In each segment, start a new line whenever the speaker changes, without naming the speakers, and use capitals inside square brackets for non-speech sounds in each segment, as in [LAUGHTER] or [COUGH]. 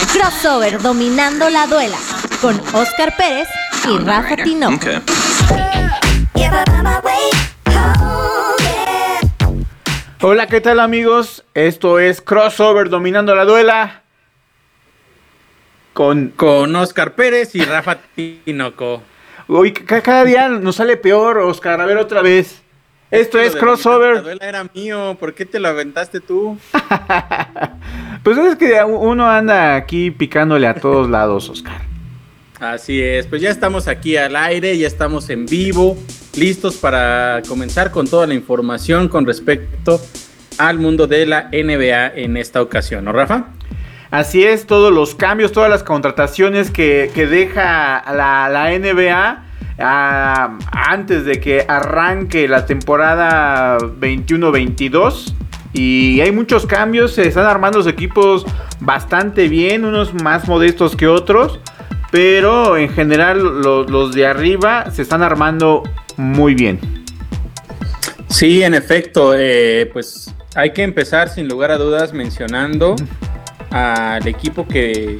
Crossover dominando la duela con Oscar Pérez y Rafa Tinoco.
Hola, ¿qué tal amigos? Esto es Crossover dominando la duela
con, con Oscar Pérez y Rafa Tinoco.
Uy, cada día nos sale peor, Oscar. A ver otra vez. Esto es crossover. La
era mío, ¿por qué te lo aventaste tú? [LAUGHS]
pues es que uno anda aquí picándole a todos lados, Oscar.
Así es, pues ya estamos aquí al aire, ya estamos en vivo, listos para comenzar con toda la información con respecto al mundo de la NBA en esta ocasión, ¿no, Rafa?
Así es, todos los cambios, todas las contrataciones que, deja la, la NBA ah, antes de que arranque la temporada 21-22. Y hay muchos cambios, se están armando los equipos bastante bien, unos más modestos que otros. Pero en general los, de arriba se están armando muy bien.
Sí, en efecto, eh, pues hay que empezar sin lugar a dudas mencionando al equipo que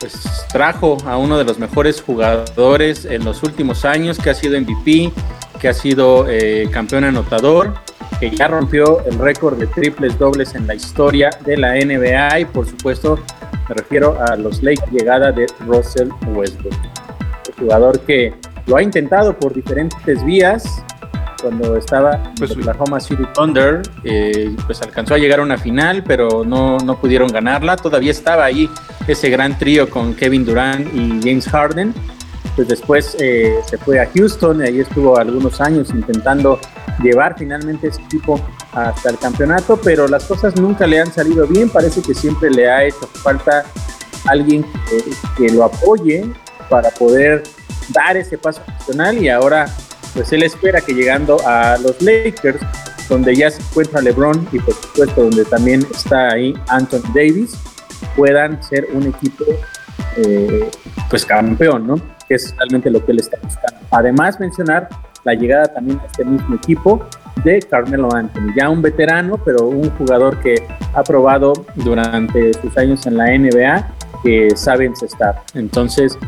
pues, trajo a uno de los mejores jugadores en los últimos años, que ha sido MVP, que ha sido eh, campeón anotador, que ya rompió el récord de triples dobles en la historia de la NBA y por supuesto me refiero a los Lakers llegada de Russell Westbrook, un jugador que lo ha intentado por diferentes vías, cuando estaba pues, en Oklahoma City Thunder, eh, pues alcanzó a llegar a una final, pero no, no pudieron ganarla. Todavía estaba ahí ese gran trío con Kevin Durant y James Harden. Pues después eh, se fue a Houston, y ahí estuvo algunos años intentando llevar finalmente ese equipo hasta el campeonato, pero las cosas nunca le han salido bien. Parece que siempre le ha hecho falta alguien que, que lo apoye para poder dar ese paso nacional y ahora pues él espera que llegando a los Lakers, donde ya se encuentra LeBron y por supuesto donde también está ahí Anthony Davis, puedan ser un equipo eh, pues campeón, ¿no? Que es realmente lo que él está buscando. Además mencionar la llegada también a este mismo equipo de Carmelo Anthony, ya un veterano, pero un jugador que ha probado durante sus años en la NBA que sabe encestar. Entonces,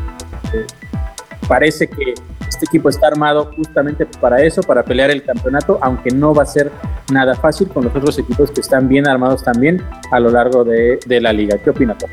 eh, parece que este equipo está armado justamente para eso, para pelear el campeonato, aunque no va a ser nada fácil con los otros equipos que están bien armados también a lo largo de, la liga. ¿Qué opina tú?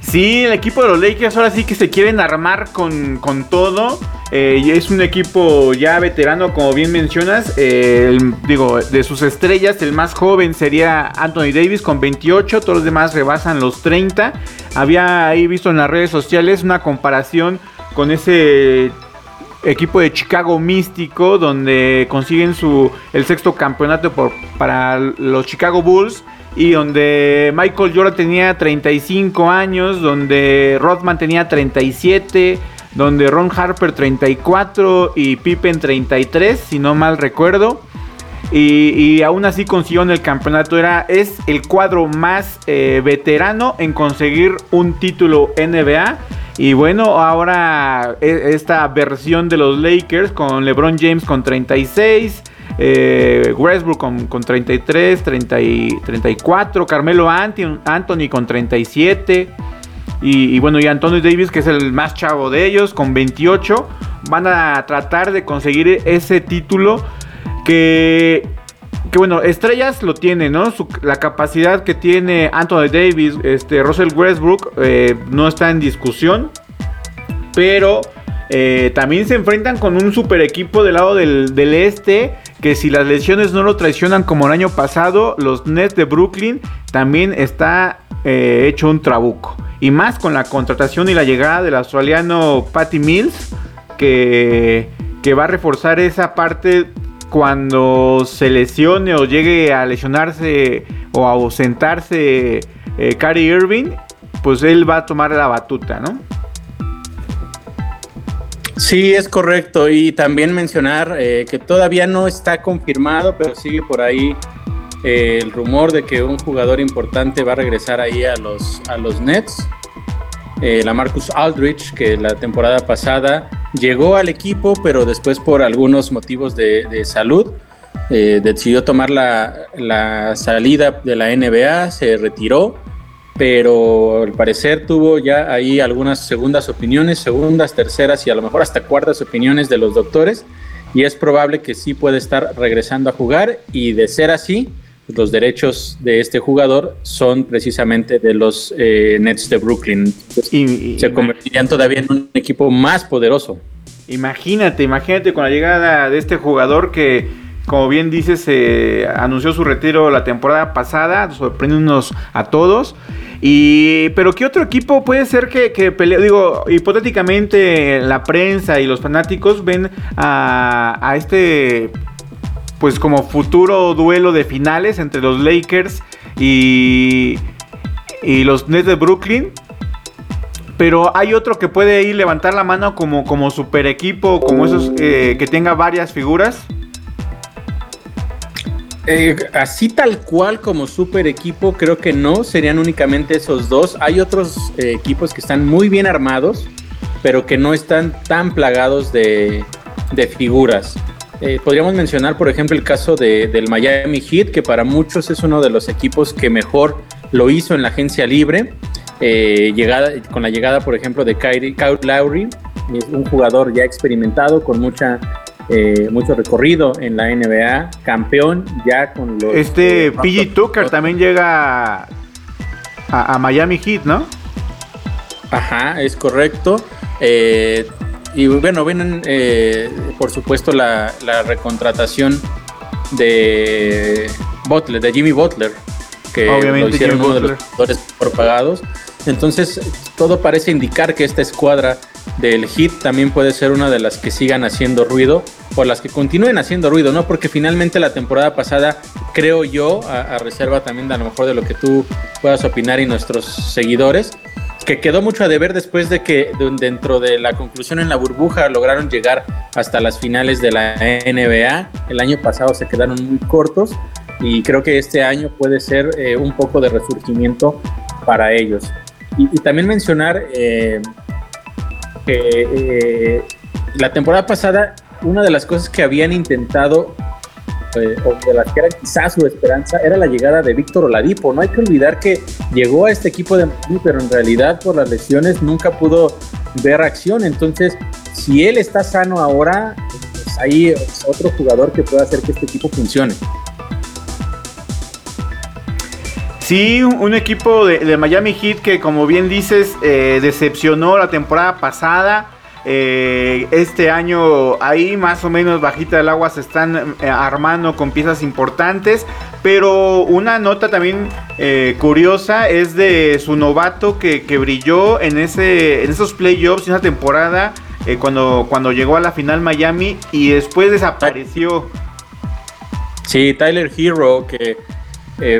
Sí, el equipo de los Lakers ahora sí que se quieren armar con, todo. Eh, es un equipo ya veterano, como bien mencionas. Eh, digo, de sus estrellas, el más joven sería Anthony Davis con 28. Todos los demás rebasan los 30. Había ahí visto en las redes sociales una comparación con ese equipo de Chicago Místico, donde consiguen su, el sexto campeonato por, para los Chicago Bulls. Y donde Michael Jordan tenía 35 años, donde Rodman tenía 37, donde Ron Harper 34 y Pippen 33, si no mal recuerdo. Y, aún así consiguió en el campeonato. Era, es el cuadro más eh, veterano en conseguir un título NBA. Y bueno, ahora e, esta versión de los Lakers con LeBron James con 36. Eh, Westbrook con, 33, 34, Carmelo Anthony con 37 y, y, bueno, y Anthony Davis que es el más chavo de ellos con 28 van a tratar de conseguir ese título que bueno, estrellas lo tiene, ¿no? la capacidad que tiene Anthony Davis, este, Russell Westbrook, eh, no está en discusión. Pero eh, también se enfrentan con un super equipo del lado del, este. Que si las lesiones no lo traicionan como el año pasado, los Nets de Brooklyn también está eh, hecho un trabuco. Y más con la contratación y la llegada del australiano Patty Mills, que, que va a reforzar esa parte cuando se lesione o llegue a lesionarse o a ausentarse eh, Irving, pues él va a tomar la batuta, ¿no?
Sí, es correcto. Y también mencionar eh, que todavía no está confirmado, pero sigue por ahí eh, el rumor de que un jugador importante va a regresar ahí a los, a los Nets. Eh, la Marcus Aldrich, que la temporada pasada llegó al equipo, pero después por algunos motivos de, salud eh, decidió tomar la, salida de la NBA, se retiró pero al parecer tuvo ya ahí algunas segundas opiniones, segundas, terceras y a lo mejor hasta cuartas opiniones de los doctores y es probable que sí puede estar regresando a jugar y de ser así, los derechos de este jugador son precisamente de los eh, Nets de Brooklyn. y, se convertirían todavía en un equipo más poderoso.
Imagínate, imagínate con la llegada de este jugador que, como bien dices, anunció su retiro la temporada pasada, sorprendiéndonos a todos. Y, pero ¿qué otro equipo puede ser que, que pelee? Digo, hipotéticamente la prensa y los fanáticos ven a, a este pues como futuro duelo de finales entre los Lakers y, los Nets de Brooklyn. Pero hay otro que puede ir levantar la mano como, como super equipo, como esos eh, que tenga varias figuras.
Eh, así tal cual como super equipo, creo que no, serían únicamente esos dos. Hay otros eh, equipos que están muy bien armados, pero que no están tan plagados de figuras. Eh, podríamos mencionar, por ejemplo, el caso del Miami Heat, que para muchos es uno de los equipos que mejor lo hizo en la agencia libre. Eh, llegada, con la llegada, por ejemplo, de Kyle, Kyle Lowry, un jugador ya experimentado con mucha eh, mucho recorrido en la NBA, campeón ya con los.
Este PG Tucker también llega a, a, Miami Heat, ¿no?
Ajá, es correcto. Y bueno, vienen, eh, por supuesto, la, recontratación de Butler, de Jimmy Butler, que Obviamente, lo hicieron uno de los jugadores por pagados. Entonces, todo parece indicar que esta escuadra del Hit también puede ser una de las que sigan haciendo ruido o las que continúen haciendo ruido, ¿no? Porque finalmente la temporada pasada, creo yo, a, reserva también de a lo mejor de lo que tú puedas opinar y nuestros seguidores, que quedó mucho a deber después de que dentro de la conclusión en la burbuja lograron llegar hasta las finales de la NBA. El año pasado se quedaron muy cortos y creo que este año puede ser eh, un poco de resurgimiento para ellos. Y, también mencionar eh, que eh, la temporada pasada una de las cosas que habían intentado eh, o de las que era quizás su esperanza, era la llegada de Víctor Oladipo. No hay que olvidar que llegó a este equipo de Miami, pero en realidad por las lesiones nunca pudo ver acción. Entonces, si él está sano ahora, pues hay otro jugador que pueda hacer que este equipo funcione.
Sí, un, equipo de, Miami Heat que como bien dices, eh, decepcionó la temporada pasada. Eh, este año ahí más o menos bajita del agua se están eh, armando con piezas importantes. Pero una nota también eh, curiosa es de su novato que, brilló en, ese, en esos playoffs, en esa temporada, cuando, cuando llegó a la final Miami y después desapareció.
Sí, Tyler Hero, que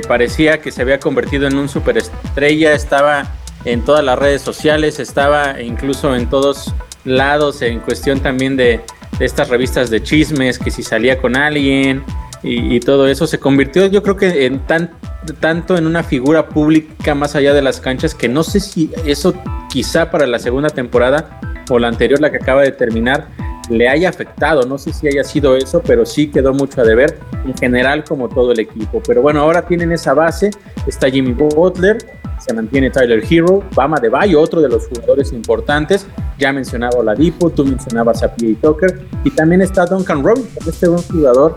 parecía que se había convertido en un superestrella, estaba en todas las redes sociales, estaba incluso en todos lados en cuestión también de, estas revistas de chismes, que si salía con alguien y, todo eso, se convirtió yo creo que en tan, tanto en una figura pública más allá de las canchas que no sé si eso quizá para la segunda temporada o la anterior, la que acaba de terminar, le haya afectado. No sé si haya sido eso, pero sí quedó mucho a deber en general como todo el equipo. Pero bueno, ahora tienen esa base. Está Jimmy Butler, se mantiene Tyler Hero, Bama de Bayo, otro de los jugadores importantes. Ya mencionaba Oladipo, tú mencionabas a P.A. Tucker. Y también está Duncan Robinson, este buen jugador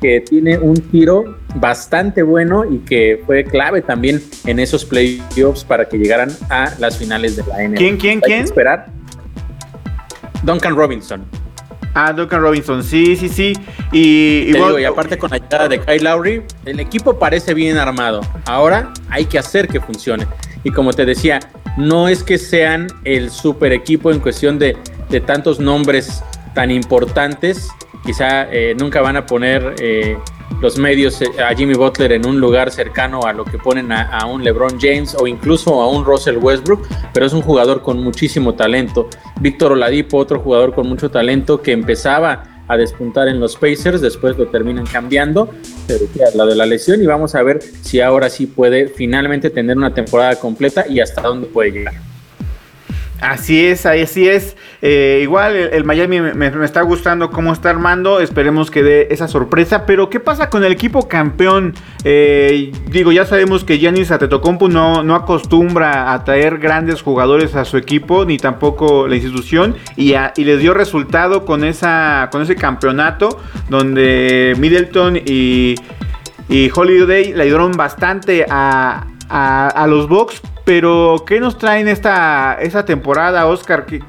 que tiene un tiro bastante bueno y que fue clave también en esos playoffs para que llegaran a las finales de la NBA.
¿Quién, quién, quién?
esperar. Duncan Robinson.
Ah, Duncan Robinson, sí, sí, sí. Y,
y, aparte con la llegada de Kyle Lowry, el equipo parece bien armado. Ahora hay que hacer que funcione. Y como te decía, no es que sean el super equipo en cuestión de, de tantos nombres tan importantes. Quizá eh, nunca van a poner eh, los medios eh, a Jimmy Butler en un lugar cercano a lo que ponen a, un LeBron James o incluso a un Russell Westbrook, pero es un jugador con muchísimo talento. Víctor Oladipo, otro jugador con mucho talento que empezaba a despuntar en los Pacers, después lo terminan cambiando, pero la de la lesión y vamos a ver si ahora sí puede finalmente tener una temporada completa y hasta dónde puede llegar.
Así es, así es. Eh, igual el, Miami me, está gustando cómo está armando. Esperemos que dé esa sorpresa. Pero ¿qué pasa con el equipo campeón? Eh, digo, ya sabemos que Giannis Antetokounmpo no, no acostumbra a traer grandes jugadores a su equipo, ni tampoco la institución. Y, y les dio resultado con, esa, con ese campeonato donde Middleton y, y Holiday le ayudaron bastante a, a, los Bucks. Pero, ¿qué nos traen esta, esta temporada, Oscar? Que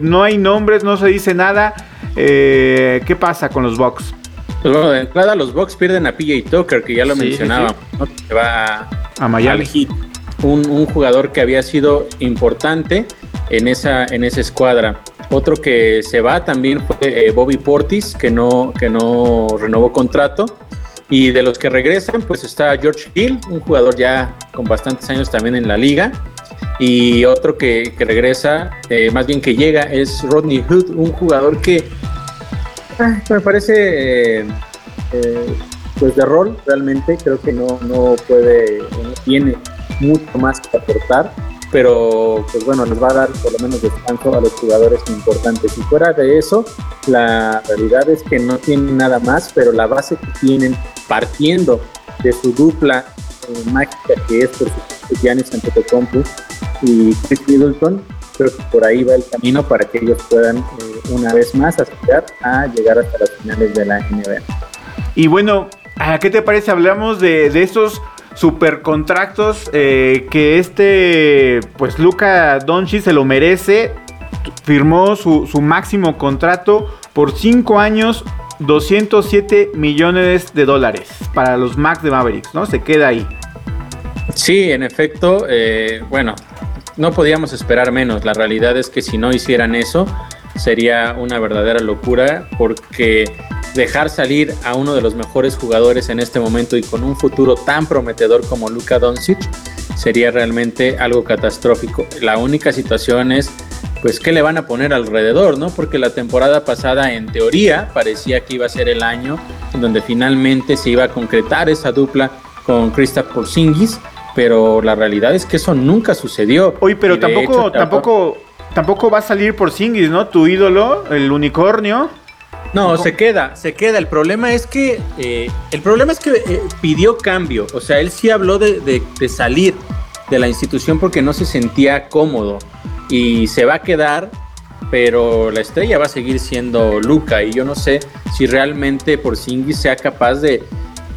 no hay nombres, no se dice nada. Eh, ¿Qué pasa con los Bucks?
Pues bueno, de entrada los Bucks pierden a PJ Tucker, que ya lo mencionaba, que va a Miami. Un, un, jugador que había sido importante en esa, en esa escuadra. Otro que se va también fue eh, Bobby Portis, que no, que no renovó contrato. Y de los que regresan, pues está George Hill, un jugador ya con bastantes años también en la liga. Y otro que, regresa, eh, más bien que llega, es Rodney Hood, un jugador que ah, me parece eh, eh, pues de rol realmente. Creo que no, no puede, no tiene mucho más que aportar pero pues bueno, les va a dar por lo menos descanso a los jugadores importantes. Y fuera de eso, la realidad es que no tienen nada más, pero la base que tienen partiendo de su dupla eh, mágica que es por supuesto Giannis Antetokounmpo y Chris Middleton, creo que por ahí va el camino para que ellos puedan eh, una vez más aspirar a llegar hasta las finales de la NBA.
Y bueno, ¿qué te parece? Hablamos de, de estos super contratos eh, que este, pues Luca Doncic se lo merece. Firmó su, máximo contrato por 5 años, 207 millones de dólares para los Max de Mavericks, ¿no? Se queda ahí.
Sí, en efecto, eh, bueno, no podíamos esperar menos. La realidad es que si no hicieran eso, sería una verdadera locura porque dejar salir a uno de los mejores jugadores en este momento y con un futuro tan prometedor como Luka Doncic sería realmente algo catastrófico. La única situación es pues qué le van a poner alrededor, ¿no? Porque la temporada pasada en teoría parecía que iba a ser el año en donde finalmente se iba a concretar esa dupla con Kristaps Porzingis, pero la realidad es que eso nunca sucedió.
Oye, pero tampoco tampoco tampoco va a salir Porzingis, ¿no? Tu ídolo, el unicornio.
No, se queda, se queda. El problema es que, eh, el problema es que eh, pidió cambio. O sea, él sí habló de, salir de la institución porque no se sentía cómodo y se va a quedar, pero la estrella va a seguir siendo Luca y yo no sé si realmente por Porzingis sea capaz de,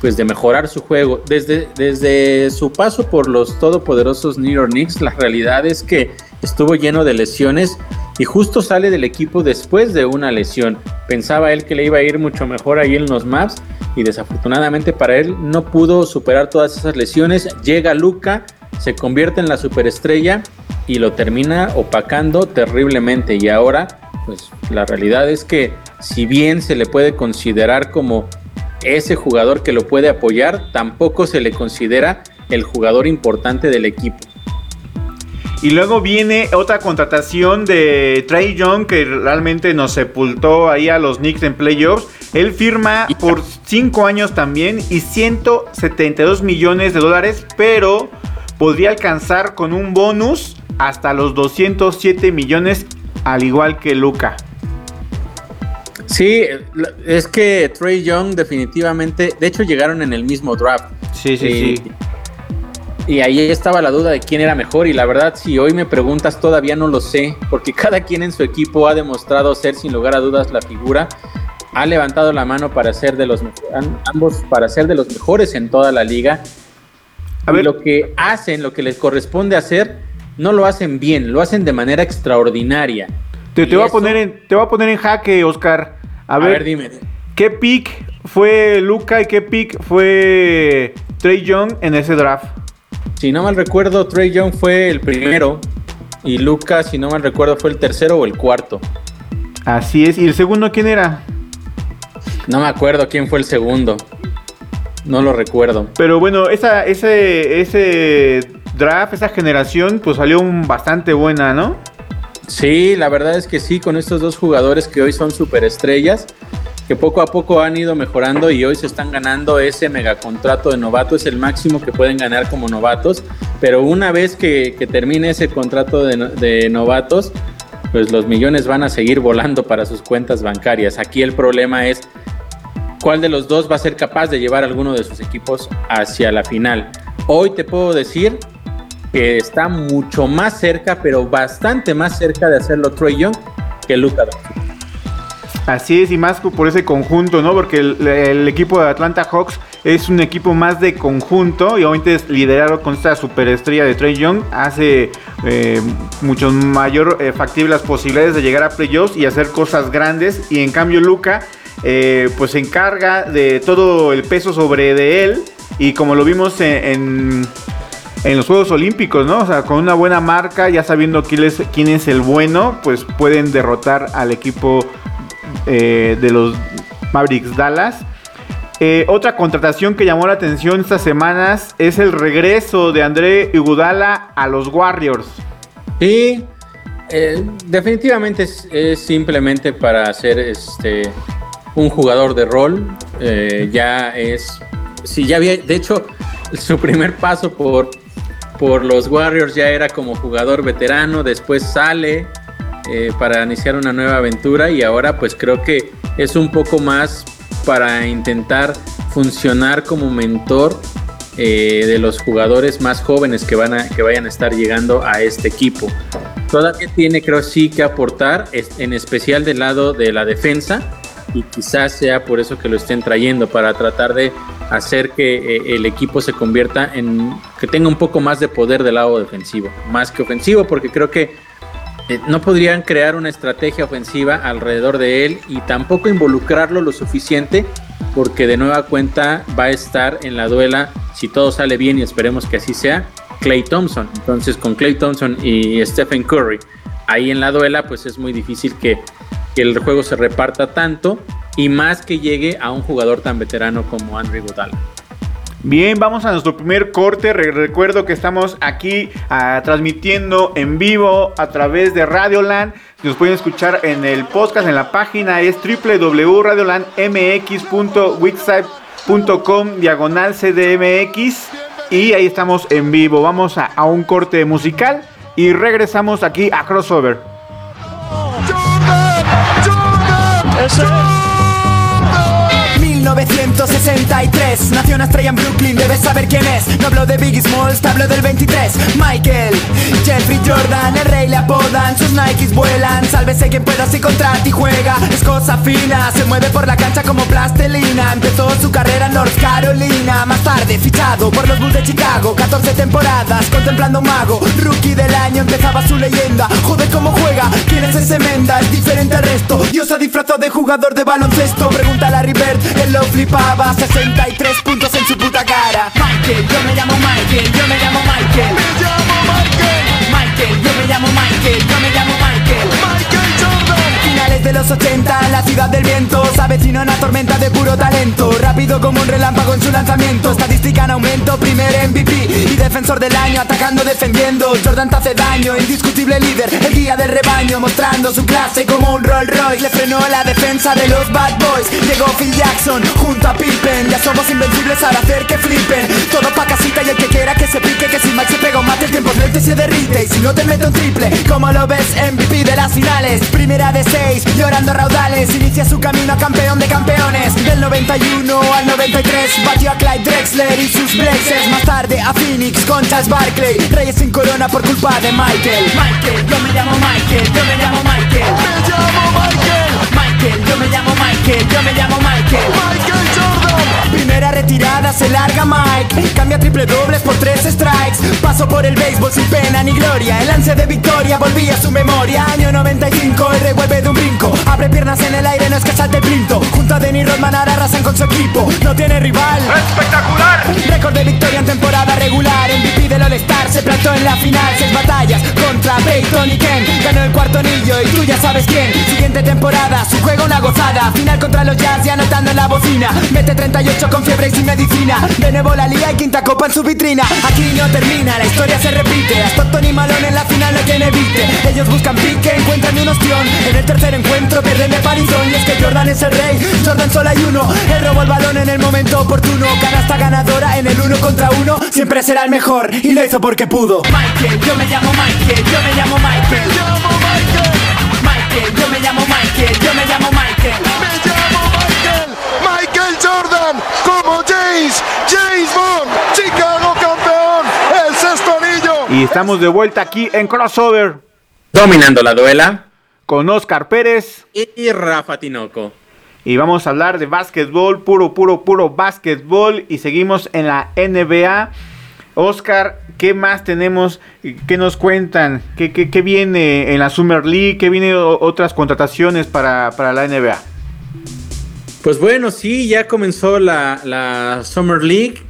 pues, de mejorar su juego. Desde, desde su paso por los todopoderosos New York Knicks, la realidad es que estuvo lleno de lesiones y justo sale del equipo después de una lesión. Pensaba él que le iba a ir mucho mejor ahí en los maps y desafortunadamente para él no pudo superar todas esas lesiones. Llega Luca, se convierte en la superestrella y lo termina opacando terriblemente y ahora pues la realidad es que si bien se le puede considerar como ese jugador que lo puede apoyar, tampoco se le considera el jugador importante del equipo.
Y luego viene otra contratación de Trey Young que realmente nos sepultó ahí a los Knicks en playoffs. Él firma por 5 años también y 172 millones de dólares, pero podría alcanzar con un bonus hasta los 207 millones, al igual que Luca.
Sí, es que Trey Young definitivamente, de hecho llegaron en el mismo draft.
Sí, sí, sí.
Y ahí estaba la duda de quién era mejor y la verdad si hoy me preguntas todavía no lo sé, porque [LAUGHS] cada quien en su equipo ha demostrado ser sin lugar a dudas la figura, ha levantado la mano para ser de los ambos para ser de los mejores en toda la liga. A ver. lo que hacen, lo que les corresponde hacer, no lo hacen bien, lo hacen de manera extraordinaria.
Te, te voy, a poner en, te voy a poner en jaque, Oscar. A, ver, dime. ¿Qué pick fue Luca y qué pick fue Trey Young en ese draft?
Si no mal recuerdo, Trey Young fue el primero y Lucas, si no mal recuerdo, fue el tercero o el cuarto.
Así es. ¿Y el segundo quién era?
No me acuerdo quién fue el segundo. No lo recuerdo.
Pero bueno, esa, ese, ese draft, esa generación, pues salió bastante buena, ¿no?
Sí, la verdad es que sí, con estos dos jugadores que hoy son superestrellas que poco a poco han ido mejorando y hoy se están ganando ese megacontrato de novato, es el máximo que pueden ganar como novatos, pero una vez que, termine ese contrato de, novatos, pues los millones van a seguir volando para sus cuentas bancarias. Aquí el problema es cuál de los dos va a ser capaz de llevar alguno de sus equipos hacia la final. Hoy te puedo decir que está mucho más cerca, pero bastante más cerca de hacerlo Troy Young que Luca
Así es, y más por ese conjunto, ¿no? Porque el, equipo de Atlanta Hawks es un equipo más de conjunto y obviamente es liderado con esta superestrella de Trey Young. Hace eh, mucho mayor eh, factible las posibilidades de llegar a playoffs y hacer cosas grandes. Y en cambio, Luca, eh, pues se encarga de todo el peso sobre de él. Y como lo vimos en, en los Juegos Olímpicos, ¿no? O sea, con una buena marca, ya sabiendo quién es, quién es el bueno, pues pueden derrotar al equipo eh, de los Mavericks Dallas. Eh, otra contratación que llamó la atención estas semanas es el regreso de André Iguodala a los Warriors.
Sí, eh, definitivamente es, simplemente para ser este un jugador de rol. ya es, sí, ya había, de hecho, su primer paso por, por los Warriors ya era como jugador veterano. Después sale eh, para iniciar una nueva aventura y ahora pues creo que es un poco más para intentar funcionar como mentor eh, de los jugadores más jóvenes que, van a, que vayan a estar llegando a este equipo. Todavía tiene creo sí que aportar, en especial del lado de la defensa y quizás sea por eso que lo estén trayendo, para tratar de hacer que eh, el equipo se convierta en, que tenga un poco más de poder del lado defensivo, más que ofensivo, porque creo que eh, no podrían crear una estrategia ofensiva alrededor de él y tampoco involucrarlo lo suficiente porque de nueva cuenta va a estar en la duela, si todo sale bien y esperemos que así sea, Clay Thompson. Entonces con Clay Thompson y Stephen Curry ahí en la duela, pues es muy difícil que, que el juego se reparta tanto y más que llegue a un jugador tan veterano como Andrew Godal.
Bien, vamos a nuestro primer corte. recuerdo que estamos aquí ah, transmitiendo en vivo a través de Radioland. Nos pueden escuchar en el podcast, en la página es www.radiolandmx.wixsite.com diagonal CDMX y ahí estamos en vivo. Vamos a, un corte musical y regresamos aquí a Crossover.
1963 Una estrella Brooklyn, debes saber quién es. No hablo de Biggie Smalls, te hablo del 23 Michael, Jeffrey Jordan, el rey le apodan Sus Nikes vuelan, sálvese quien pueda si contra ti juega. Es cosa fina, se mueve por la cancha como plastelina Empezó su carrera en North Carolina Más tarde fichado por los Bulls de Chicago. 14 temporadas, contemplando un mago. Rookie del año, empezaba su leyenda. Joder cómo juega, quién es ese Menda Es diferente al resto, Dios se disfrazó de jugador de baloncesto. Pregunta a Larry Bird, lo flipaba. 63 puntos en su puta cara. Michael, yo me llamo Michael, yo me llamo Michael. Me llamo Michael. Michael, yo me llamo Michael, yo me llamo Michael Finales de los 80, la ciudad del viento Se avecina una tormenta de puro talento. Rápido como un relámpago en su lanzamiento Estadística en aumento, primer MVP Y defensor del año, atacando, defendiendo. Jordan te hace daño, indiscutible líder El guía del rebaño, mostrando su clase como un Rolls Royce. Le frenó la defensa de los Bad Boys. Llegó Phil Jackson junto a Pippen. Ya somos invencibles al hacer que flipen. Todo pa' casita y el que quiera que se pique Que si Mike se pega un mate el tiempo lento se derrite. Y si no te meto un triple, como lo ves MVP de las finales. Primera de seis, llorando raudales Inicia su camino a campeón de campeones. Del 91 al 93 Batió a Clyde Drexler y sus Blazers. Más tarde a Phoenix con Charles Barkley Reyes sin corona por culpa de Michael. Michael, yo me llamo Michael, yo me llamo Michael. Me llamo Michael. Michael, yo me llamo Michael, yo me llamo Michael. Michael Primera retirada, se larga Mike. Cambia triple dobles por tres strikes. Paso por el béisbol sin pena ni gloria. El lance de victoria volvía a su memoria. Año 95, el revuelve de un brinco. Abre piernas en el aire, no es que salte plinto Junto a Denny Rodman ahora arrasan con su equipo. No tiene rival.
¡Espectacular!
Récord de victoria en temporada regular. MVP del All-Star se plantó en la final. Seis batallas contra Peyton y Ken. Ganó el cuarto anillo y tú ya sabes quién Siguiente temporada, su juego una gozada. Final contra los Jazz y anotando en la bocina. Mete 38 con fiebre y sin medicina. De nuevo la liga y quinta copa en su vitrina. Aquí no termina, la historia se repite. Stockton y Malone en la final no tiene evite Ellos buscan pique, encuentran un ostión. En el tercer encuentro pierden de Parisón Y es que Jordan es el rey, Jordan solo hay uno. Él robó el balón en el momento oportuno. Canasta ganadora en el uno contra uno. Siempre será el mejor. Y lo hizo porque pudo. Michael, yo me llamo Michael, yo me llamo Michael Michael yo me llamo Michael, yo me llamo Michael.
Me llamo Michael, Michael Jordan, como James, James Bond, Chicago campeón, el sexto anillo.
Y estamos de vuelta aquí en Crossover
Dominando la duela.
con Oscar Pérez.
Y Rafa Tinoco.
Y vamos a hablar de básquetbol, puro, puro, puro básquetbol. Y seguimos en la NBA. Oscar, ¿qué más tenemos? ¿Qué nos cuentan? ¿Qué, viene en la Summer League? ¿Qué viene otras contrataciones para, para la NBA?
Pues bueno, sí, ya comenzó la, la Summer League.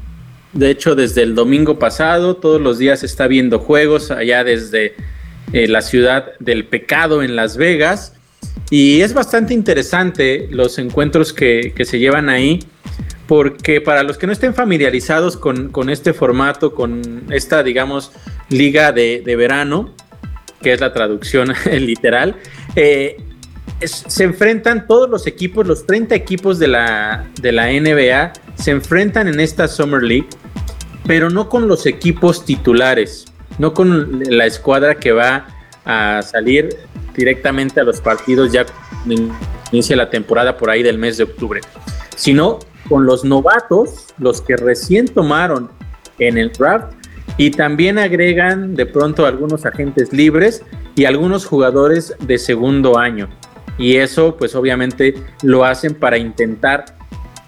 De hecho, desde el domingo pasado, todos los días está viendo juegos allá desde eh, la ciudad del pecado en Las Vegas. Y es bastante interesante los encuentros que, que se llevan ahí, porque para los que no estén familiarizados con, este formato, con esta, digamos, liga de, verano, que es la traducción [LAUGHS] literal, eh, se enfrentan todos los equipos, los 30 equipos de la, de la NBA, se enfrentan en esta Summer League, pero no con los equipos titulares, no con la escuadra que va a salir directamente a los partidos ya inicia la temporada por ahí del mes de octubre, sino con los novatos, los que recién tomaron en el draft y también agregan de pronto algunos agentes libres y algunos jugadores de segundo año. Y eso pues obviamente lo hacen para intentar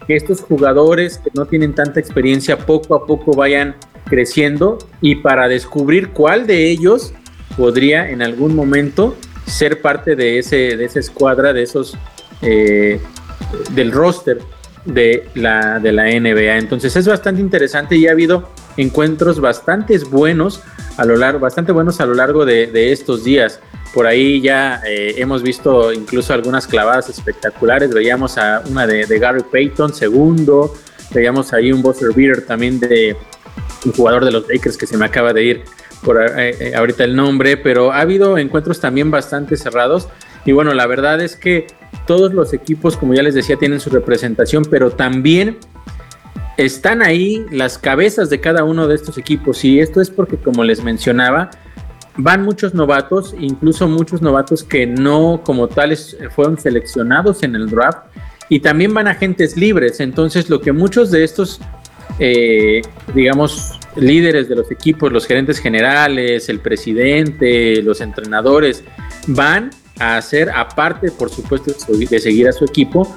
que estos jugadores que no tienen tanta experiencia poco a poco vayan creciendo y para descubrir cuál de ellos podría en algún momento ser parte de, ese, de esa escuadra, de esos, eh, del roster de la, de la NBA. Entonces es bastante interesante y ha habido encuentros bastante buenos a lo largo, bastante buenos a lo largo de, de estos días. Por ahí ya eh, hemos visto incluso algunas clavadas espectaculares. Veíamos a una de, de Gary Payton, segundo. Veíamos ahí un buzzer beater también de un jugador de los Lakers que se me acaba de ir por eh, eh, ahorita el nombre, pero ha habido encuentros también bastante cerrados. Y bueno, la verdad es que todos los equipos, como ya les decía, tienen su representación, pero también están ahí las cabezas de cada uno de estos equipos. Y esto es porque, como les mencionaba, van muchos novatos, incluso muchos novatos que no como tales fueron seleccionados en el draft. Y también van agentes libres. Entonces, lo que muchos de estos, eh, digamos, líderes de los equipos, los gerentes generales, el presidente, los entrenadores, van a hacer, aparte, por supuesto, de seguir a su equipo,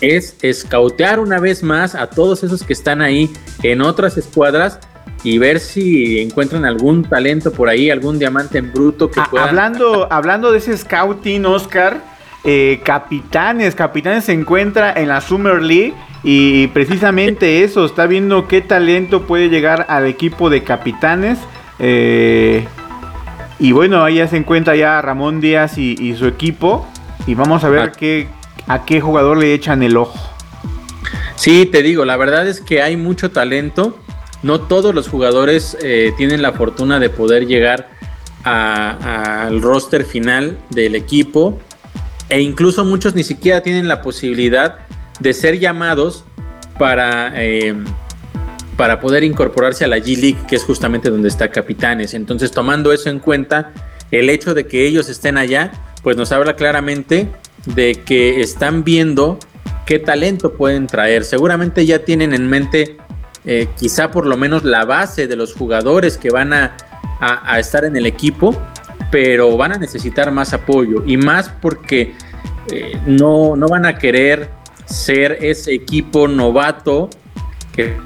es escautear una vez más a todos esos que están ahí en otras escuadras y ver si encuentran algún talento por ahí, algún diamante en bruto que
Ah,
puedan...
hablando, [LAUGHS] hablando de ese scouting, Oscar, eh, Capitanes, Capitanes se encuentra en la Summer League y precisamente eso, está viendo qué talento puede llegar al equipo de Capitanes. eh, y bueno, ahí ya se encuentra ya Ramón Díaz y, y su equipo y vamos a ver
Ah.
qué, a qué jugador le echan el ojo.
Sí, te digo, la verdad es que hay mucho talento. No todos los jugadores eh, tienen la fortuna de poder llegar a- al roster final del equipo. E incluso muchos ni siquiera tienen la posibilidad de ser llamados para, eh, para poder incorporarse a la G League, que es justamente donde está Capitanes. Entonces, tomando eso en cuenta, el hecho de que ellos estén allá, pues nos habla claramente de que están viendo qué talento pueden traer. Seguramente ya tienen en mente eh, quizá por lo menos la base de los jugadores que van a estar en el equipo, pero van a necesitar más apoyo y más porque eh, no, no van a querer ser ese equipo novato que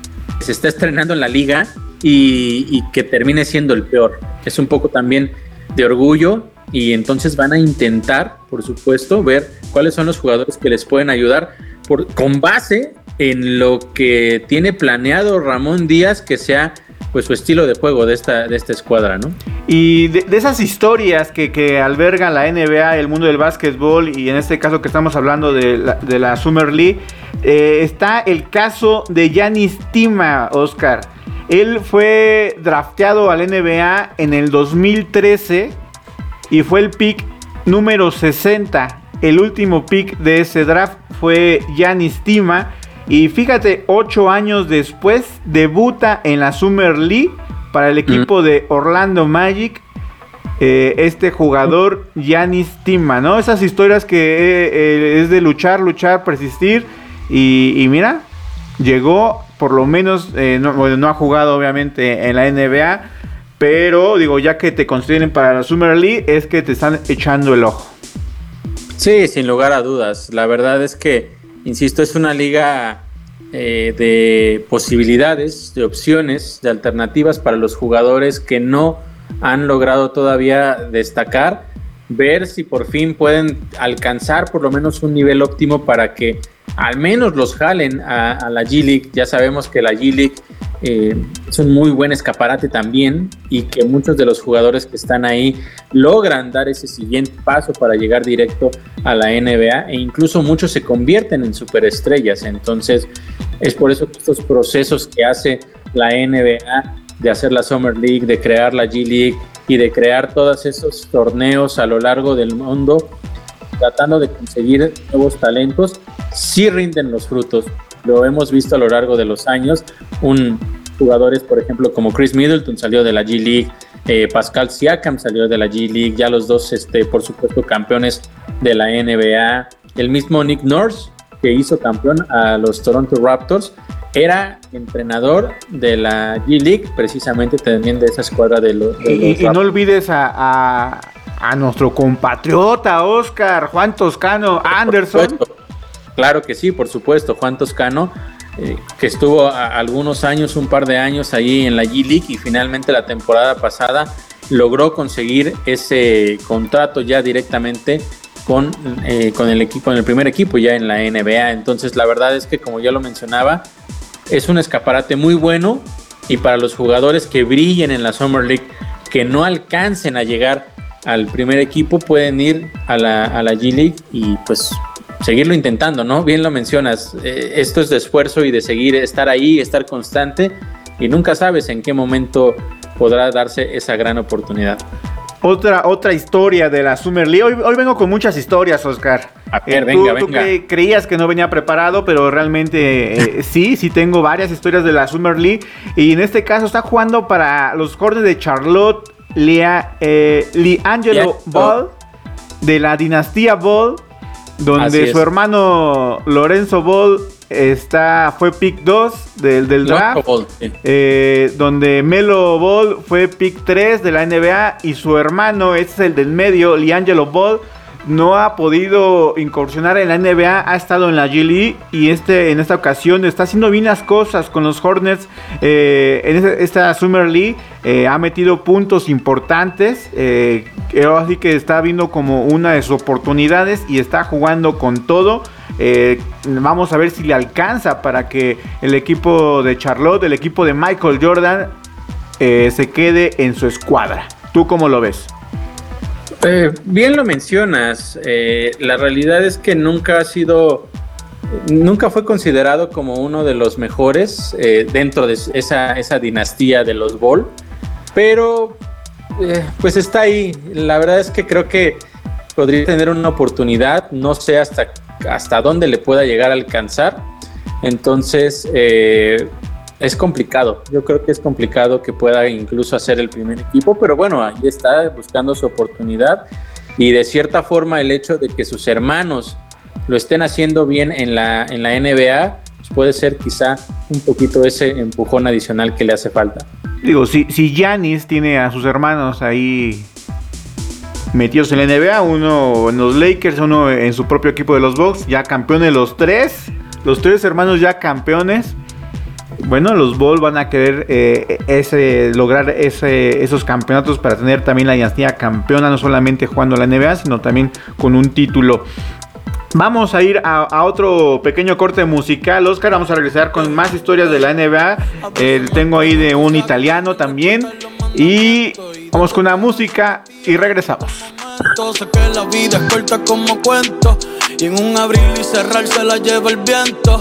se está estrenando en la liga y, que termine siendo el peor. Es un poco también de orgullo y entonces van a intentar, por supuesto, ver cuáles son los jugadores que les pueden ayudar por, con base en lo que tiene planeado Ramón Díaz que sea pues su estilo de juego de esta, de esta escuadra, ¿no?
Y de, esas historias que, que alberga la NBA, el mundo del básquetbol, y en este caso que estamos hablando de la, de la Summer League, eh, está el caso de Yanis Tima, Oscar. Él fue drafteado al NBA en el 2013 y fue el pick número 60. El último pick de ese draft fue Yanis Tima. Y fíjate, ocho años después debuta en la Summer League para el equipo de Orlando Magic. eh, este jugador Yanis Tima, ¿no? Esas historias que eh, eh, es de luchar, luchar, persistir y, mira, llegó, por lo menos, no, no, ha jugado obviamente en la NBA, pero digo, ya que te consideren para la Summer League, es que te están echando el ojo.
Sí, sin lugar a dudas. La verdad es que, insisto, es una liga de posibilidades, de opciones, de alternativas para los jugadores que no han logrado todavía destacar, ver si por fin pueden alcanzar por lo menos un nivel óptimo para que al menos los jalen a, la G-League. Ya sabemos que la G-League eh, es un muy buen escaparate también y que muchos de los jugadores que están ahí logran dar ese siguiente paso para llegar directo a la NBA e incluso muchos se convierten en superestrellas. Entonces es por eso que estos procesos que hace la NBA de hacer la Summer League, de crear la G League y de crear todos esos torneos a lo largo del mundo, tratando de conseguir nuevos talentos, sí rinden los frutos. Lo hemos visto a lo largo de los años. Un jugadores, por ejemplo, como Chris Middleton salió de la G League, eh, Pascal Siakam salió de la G League, ya los dos, este, por supuesto, campeones de la NBA. El mismo Nick Nurse, que hizo campeón a los Toronto Raptors, era entrenador de la G-League, precisamente también de esa escuadra de, los.
y, no olvides a, nuestro compatriota Oscar, Juan Toscano, Anderson.
Claro que sí, por supuesto, Juan Toscano, eh, que estuvo algunos años, un par de años ahí en la G-League y finalmente la temporada pasada logró conseguir ese contrato ya directamente con, eh, con el equipo, el primer equipo ya en la NBA. Entonces, la verdad es que, como ya lo mencionaba, es un escaparate muy bueno y para los jugadores que brillen en la Summer League, que no alcancen a llegar al primer equipo, pueden ir a la, a la G League y pues seguirlo intentando, ¿no? Bien lo mencionas, eh, esto es de esfuerzo y de seguir, estar ahí, estar constante y nunca sabes en qué momento podrá darse esa gran oportunidad.
Otra, otra historia de la Summer League. Hoy, vengo con muchas historias, Oscar.
A ver, eh, venga,
tú, creías que no venía preparado, pero realmente eh, [LAUGHS] sí, sí tengo varias historias de la Summer League. Y en este caso está jugando para los Hornets de Charlotte, Lea, eh, Angelo Ball, de la dinastía Ball, donde su hermano Lorenzo Ball está, fue pick 2 del, del draft. Eh, donde Melo Ball fue pick 3 de la NBA y su hermano, este es el del medio, Liangelo Ball, no ha podido incursionar en la NBA, ha estado en la G League y este, en esta ocasión está haciendo bien las cosas con los Hornets eh, en esta Summer League. Eh, ha metido puntos importantes, así que está viendo como una de sus oportunidades y está jugando con todo. Eh, vamos a ver si le alcanza para que el equipo de Charlotte, el equipo de Michael Jordan, eh, se quede en su escuadra. ¿Tú cómo lo ves?
Eh, bien lo mencionas. la realidad es que nunca ha sido, nunca fue considerado como uno de los mejores dentro de esa, esa, dinastía de los Ball, pero pues está ahí. La verdad es que creo que podría tener una oportunidad. No sé hasta hasta dónde le pueda llegar a alcanzar. Entonces, eh, es complicado. Yo creo que es complicado que pueda incluso hacer el primer equipo, pero bueno, ahí está buscando su oportunidad. Y de cierta forma, el hecho de que sus hermanos lo estén haciendo bien en la, en la NBA, pues puede ser quizá un poquito ese empujón adicional que le hace falta.
Digo, si, si tiene a sus hermanos ahí metidos en la NBA, uno en los Lakers, uno en su propio equipo de los Bucks, ya campeones los tres, los tres hermanos ya campeones. Bueno, los Bulls van a querer eh, ese, lograr ese, esos campeonatos para tener también la dinastía campeona, no solamente jugando la NBA, sino también con un título. Vamos a ir a, otro pequeño corte musical, Oscar. Vamos a regresar con más historias de la NBA. tengo ahí de un italiano también. Y vamos con la música y regresamos.
Que la vida como cuento y en un y cerrar se la lleva el viento.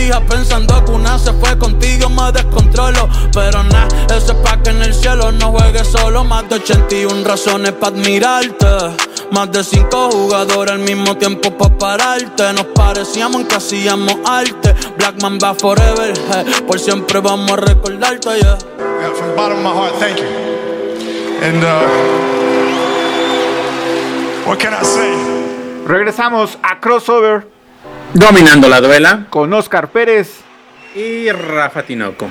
hija pensando que una se fue contigo, me descontrolo. Pero nada, ese es pa' que en el cielo no juegue solo. Más de 81 razones para admirarte. Más de 5 jugadores al mismo tiempo para pararte. Nos parecíamos en que hacíamos arte. Blackman va forever, por siempre vamos a recordarte, yeah.
Yeah, from the bottom of my heart, thank you. And uh, what can I say?
Regresamos a Crossover
Dominando la duela.
con Oscar Pérez.
Y Rafa Tinoco.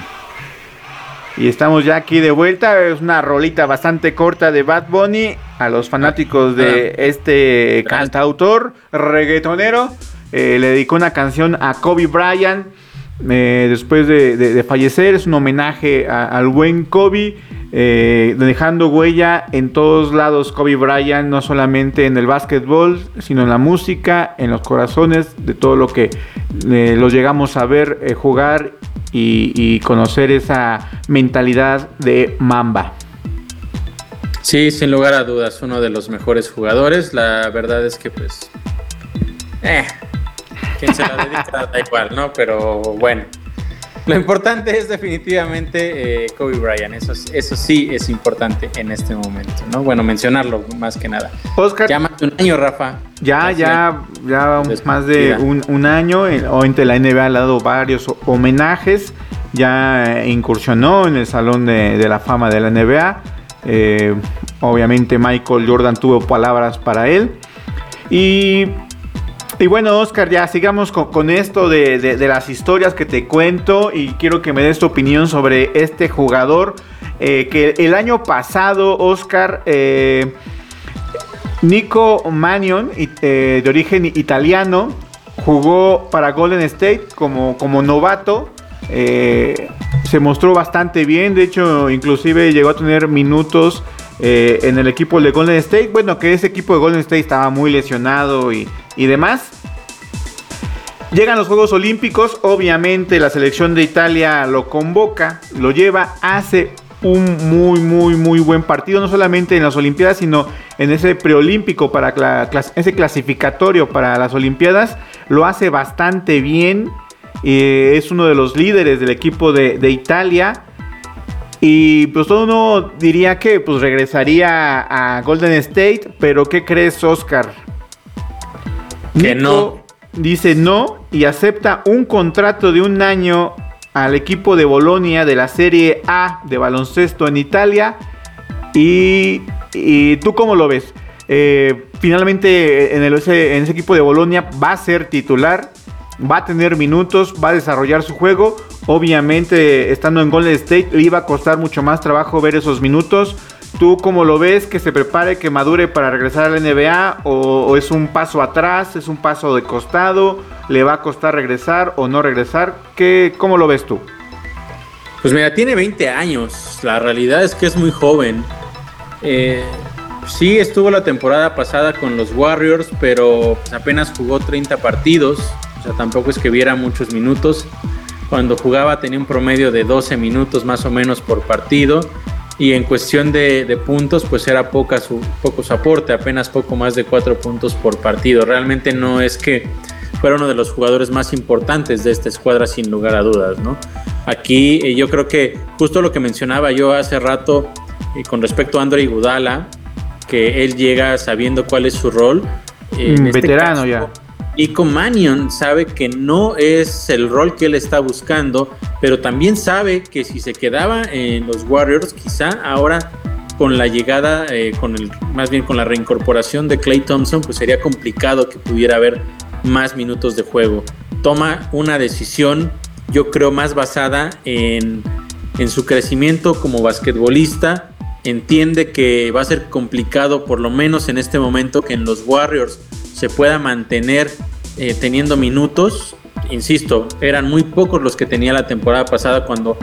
Y estamos ya aquí de vuelta. Es una rolita bastante corta de Bad Bunny. A los fanáticos de este cantautor reggaetonero. eh, le dedicó una canción a Kobe Bryant. Eh, después de, fallecer. Es un homenaje al buen Kobe. eh, dejando huella en todos lados Kobe Bryant. No solamente en el básquetbol. Sino en la música. En los corazones. De todo lo que eh, llegamos a ver eh, jugar y, y conocer esa mentalidad de Mamba.
Sí, sin lugar a dudas, uno de los mejores jugadores. La verdad es que, pues. Eh. Quien se la dedica da igual, ¿no? Pero bueno. Lo importante es definitivamente eh, Kobe Bryant. Eso, es- eso sí es importante en este momento, ¿no? Bueno, mencionarlo más que nada.
Oscar,
Ya más de un año, Rafa.
ya, ya, ya más de un, un año, obviamente la NBA le ha dado varios ho- homenajes, ya incursionó en el Salón de, de la Fama de la NBA, eh, obviamente Michael Jordan tuvo palabras para él, y, y bueno Oscar, ya sigamos con, con esto de, de- las historias que te cuento, y quiero que me des tu opinión sobre este jugador, eh, que el año pasado Oscar... eh, Nico Manion, eh, de origen italiano, jugó para Golden State como, como novato. se mostró bastante bien, de hecho inclusive llegó a tener minutos eh, en el equipo de Golden State. Bueno, que ese equipo de Golden State estaba muy lesionado y, y demás. Llegan los Juegos Olímpicos, obviamente la selección de Italia lo convoca, lo lleva, hace un muy, muy, muy buen partido, no solamente en las Olimpiadas, sino en ese preolímpico, para ese clasificatorio para las Olimpiadas, lo hace bastante bien, eh, es uno de los líderes del equipo de, de Italia. Y pues todo uno diría que pues regresaría a Golden State, pero ¿qué crees, Oscar?
Que
Nico
no.
Dice no y acepta un contrato de un año al equipo de Bolonia de la Serie A de baloncesto en Italia. ¿Y, y tú cómo lo ves? Eh, finalmente en, el- en ese equipo de Bolonia va a ser titular, va a tener minutos, va a desarrollar su juego. Obviamente estando en Golden State le iba a costar mucho más trabajo ver esos minutos. ¿Tú cómo lo ves? ¿Que se prepare, que madure para regresar a la NBA? ¿O, es un paso atrás? ¿Es un paso de costado? ¿Le va a costar regresar o no regresar? ¿Qué, ¿Cómo lo ves tú?
Pues mira, tiene 20 años. La realidad es que es muy joven. Eh, sí, estuvo la temporada pasada con los Warriors, pero apenas jugó 30 partidos. O sea, tampoco es que viera muchos minutos. Cuando jugaba tenía un promedio de 12 minutos más o menos por partido. Y en cuestión de, de puntos, pues era poca su, poco su aporte, apenas poco más de 4 puntos por partido. Realmente no es que fuera uno de los jugadores más importantes de esta escuadra, sin lugar a dudas, ¿no? Aquí eh, yo creo que justo lo que mencionaba yo hace rato eh, con respecto a Andre Gudala, que él llega sabiendo cuál es su rol. eh, en este
veterano
caso,
ya.
Nico Mannion sabe que no es el rol que él está buscando, pero también sabe que si se quedaba en los Warriors, quizá ahora con la llegada, eh, con el, más bien con la reincorporación de Clay Thompson, pues sería complicado que pudiera haber más minutos de juego. Toma una decisión, yo creo, más basada en, en su crecimiento como basquetbolista. Entiende que va a ser complicado, por lo menos en este momento, que en los Warriors se pueda mantener eh, teniendo minutos. Insisto, eran muy pocos los que tenía la temporada pasada cuando,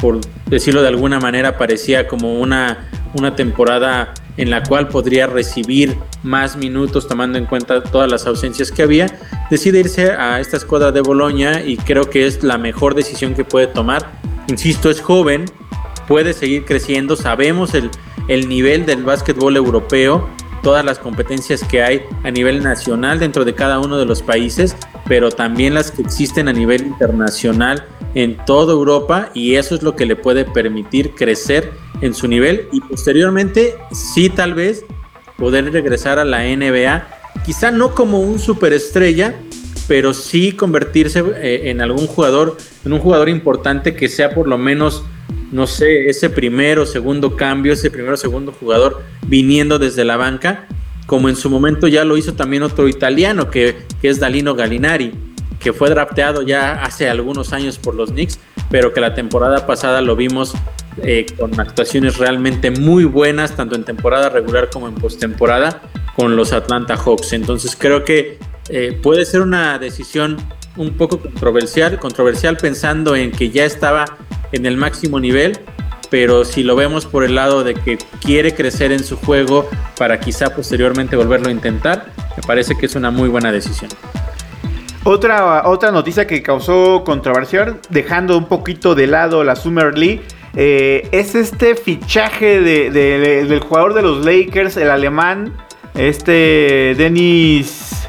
por decirlo de alguna manera, parecía como una, una temporada en la cual podría recibir más minutos tomando en cuenta todas las ausencias que había. Decide irse a esta escuadra de Boloña y creo que es la mejor decisión que puede tomar. Insisto, es joven, puede seguir creciendo, sabemos el, el nivel del básquetbol europeo todas las competencias que hay a nivel nacional dentro de cada uno de los países, pero también las que existen a nivel internacional en toda Europa y eso es lo que le puede permitir crecer en su nivel. Y posteriormente sí tal vez poder regresar a la NBA, quizá no como un superestrella, pero sí convertirse eh, en algún jugador, en un jugador importante que sea por lo menos, no sé, ese primero, segundo cambio, ese primero, segundo jugador viniendo desde la banca, como en su momento ya lo hizo también otro italiano que, es Dalino Galinari, que fue drafteado ya hace algunos años por los Knicks, pero que la temporada pasada lo vimos eh, con actuaciones realmente muy buenas, tanto en temporada regular como en postemporada, con los Atlanta Hawks. Entonces creo que eh, puede ser una decisión un poco controversial, controversial pensando en que ya estaba en el máximo nivel, pero si lo vemos por el lado de que quiere crecer en su juego para quizá posteriormente volverlo a intentar, me parece que es una muy buena decisión.
Otra, otra noticia que causó controversia, dejando un poquito de lado la Summer League, eh, es este fichaje del jugador de los Lakers, el alemán, este Dennis...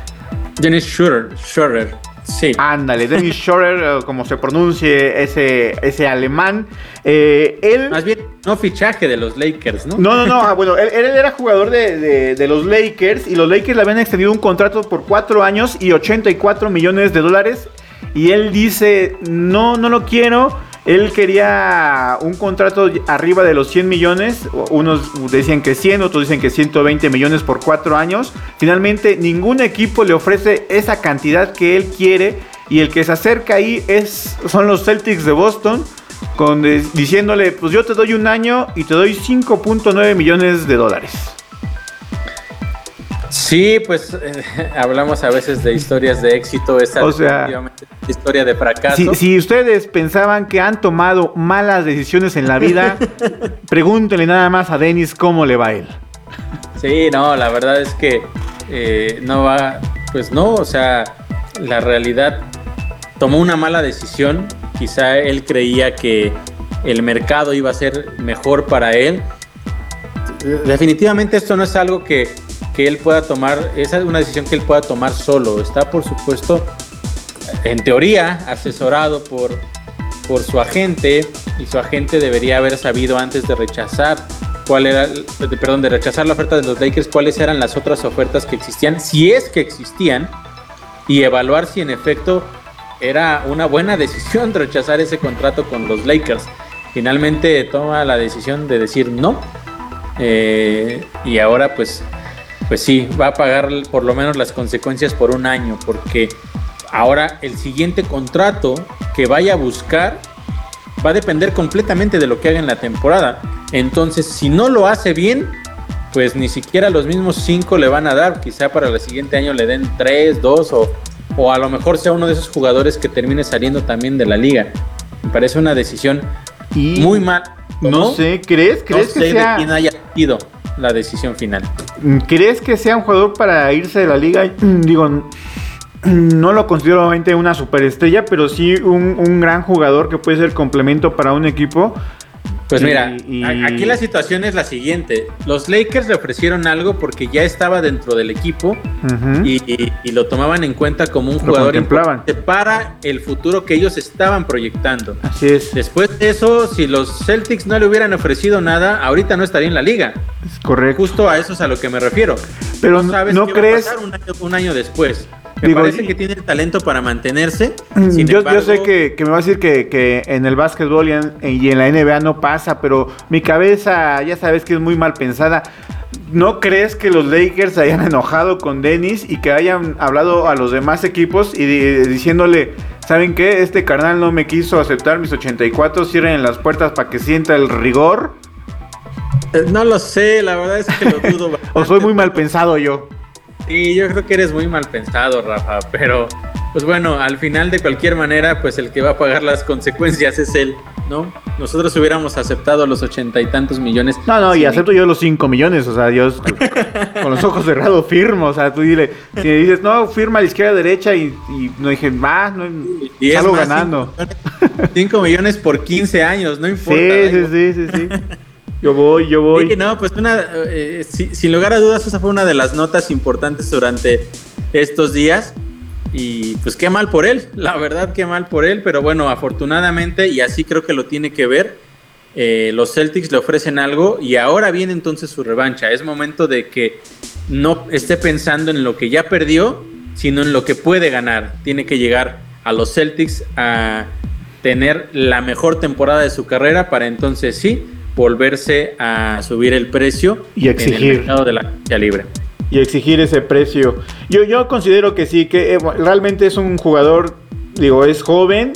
Dennis Schroeder, sí.
Ándale, Dennis Schroeder, como se pronuncie ese, ese alemán. Eh, él...
Más bien, no fichaje de los Lakers, ¿no?
No, no, no. Ah, bueno, él, era jugador de, de, los Lakers y los Lakers le habían extendido un contrato por 4 años y 84 millones de dólares. Y él dice, no, no lo quiero. Él quería un contrato arriba de los 100 millones. Unos decían que 100, otros dicen que 120 millones por 4 años. Finalmente, ningún equipo le ofrece esa cantidad que él quiere. Y el que se acerca ahí es, son los Celtics de Boston con, diciéndole, pues yo te doy un año y te doy 5.9 millones de dólares.
Sí, pues eh, [LAUGHS] hablamos a veces de historias de éxito, esta o sea, historia de fracaso.
Si, ustedes pensaban que han tomado malas decisiones en la vida, [LAUGHS] pregúntenle nada más a Denis cómo le va a él.
Sí, no, la verdad es que eh, no va, pues no, o sea, la realidad tomó una mala decisión Quizá él creía que el mercado iba a ser mejor para él. Definitivamente esto no es algo que, él pueda tomar, es una decisión que él pueda tomar solo. Está, por supuesto, en teoría, asesorado por, por su agente y su agente debería haber sabido antes de rechazar cuál era, perdón, de rechazar la oferta de los Lakers, cuáles eran las otras ofertas que existían, si es que existían, y evaluar si en efecto era una buena decisión [LAUGHS] rechazar ese contrato con los Lakers. Finalmente toma la decisión de decir no. Eh, y ahora pues, pues sí, va a pagar por lo menos las consecuencias por un año, porque ahora el siguiente contrato que vaya a buscar va a depender completamente de lo que haga en la temporada. Entonces, si no lo hace bien, pues ni siquiera los mismos cinco le van a dar. Quizá para el siguiente año le den tres, dos o o a lo mejor sea uno de esos jugadores que termine saliendo también de la liga. Me parece una decisión muy mal.
No, sé, ¿crees? ¿Crees
que sea... de quién haya sido la decisión final.
¿Crees que sea un jugador para irse de la liga? Digo, no lo considero obviamente una superestrella, pero sí un, un gran jugador que puede ser complemento para un equipo.
Pues mira, aquí la situación es la siguiente. Los Lakers le ofrecieron algo porque ya estaba dentro del equipo y, lo tomaban en cuenta como un jugador importante para el futuro que ellos estaban proyectando.
Así es.
Después de eso, si los Celtics no le hubieran ofrecido nada, ahorita no estaría en la liga.
Es correcto.
Justo a eso es a lo que me refiero.
Pero no, sabes qué crees...
va a pasar un año después. Me parece que tiene talento para mantenerse.
Mm, yo, yo, sé que, me va a decir que, en el básquetbol y en, la NBA no pasa, pero mi cabeza ya sabes que es muy mal pensada. ¿No crees que los Lakers se hayan enojado con Dennis y que hayan hablado a los demás equipos y diciéndole, ¿saben qué? Este carnal no me quiso aceptar mis 84, cierren las puertas para que sienta el rigor?
Eh, no lo sé, la verdad es que lo dudo. [LAUGHS]
o soy muy mal pensado yo.
Sí, yo creo que eres muy mal pensado, Rafa, pero pues bueno, al final de cualquier manera, pues el que va a pagar las consecuencias es él, ¿no? Nosotros hubiéramos aceptado los ochenta y tantos millones.
No, no, y acepto yo los cinco millones, o sea, Dios, [LAUGHS] con los ojos cerrados firmo, o sea, tú dile, si dices, no, firma a la izquierda, derecha, y, no dije, más, no, y salgo ganando.
Cinco millones, por 15 años, no importa.
Sí, sí, sí, sí, [LAUGHS] sí. Yo voy, yo voy.
Sí, no, pues una, eh, si- sin lugar a dudas, esa fue una de las notas importantes durante estos días. Y pues qué mal por él, la verdad qué mal por él, pero bueno, afortunadamente, y así creo que lo tiene que ver, eh, los Celtics le ofrecen algo y ahora viene entonces su revancha. Es momento de que no esté pensando en lo que ya perdió, sino en lo que puede ganar. Tiene que llegar a los Celtics a tener la mejor temporada de su carrera para entonces sí volverse a subir el precio
Y exigir.
en el mercado de la agencia libre.
y exigir ese precio. Yo, yo considero que sí, que eh, realmente es un jugador, digo, es joven.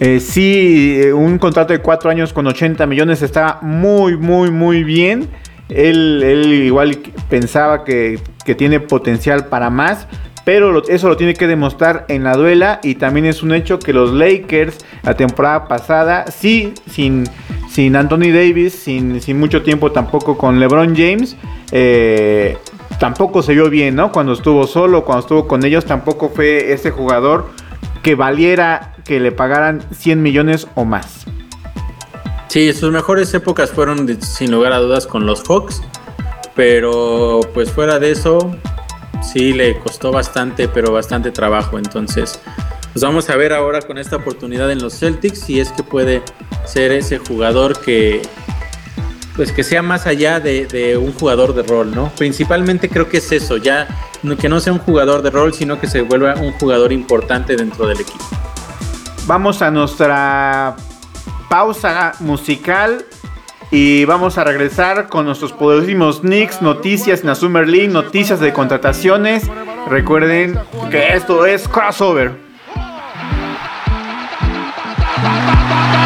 Eh, sí, eh, un contrato de cuatro años con 80 millones está muy, muy, muy bien. Él, él igual pensaba que, que tiene potencial para más. Pero eso lo tiene que demostrar en la duela. Y también es un hecho que los Lakers la temporada pasada, sí, sin, sin Anthony Davis, sin, sin mucho tiempo tampoco con LeBron James, eh, tampoco se vio bien, ¿no? Cuando estuvo solo, cuando estuvo con ellos, tampoco fue ese jugador que valiera que le pagaran 100 millones o más.
Sí, sus mejores épocas fueron sin lugar a dudas con los Hawks, pero pues fuera de eso sí le costó bastante, pero bastante trabajo. Entonces, pues vamos a ver ahora con esta oportunidad en los Celtics si es que puede ser ese jugador que pues que sea más allá de, de un jugador de rol, ¿no? Principalmente creo que es eso, ya que no sea un jugador de rol, sino que se vuelva un jugador importante dentro del equipo.
Vamos a nuestra pausa musical y vamos a regresar con nuestros poderosísimos Knicks, noticias en la Summer League, noticias de contrataciones. Recuerden que esto es crossover.
De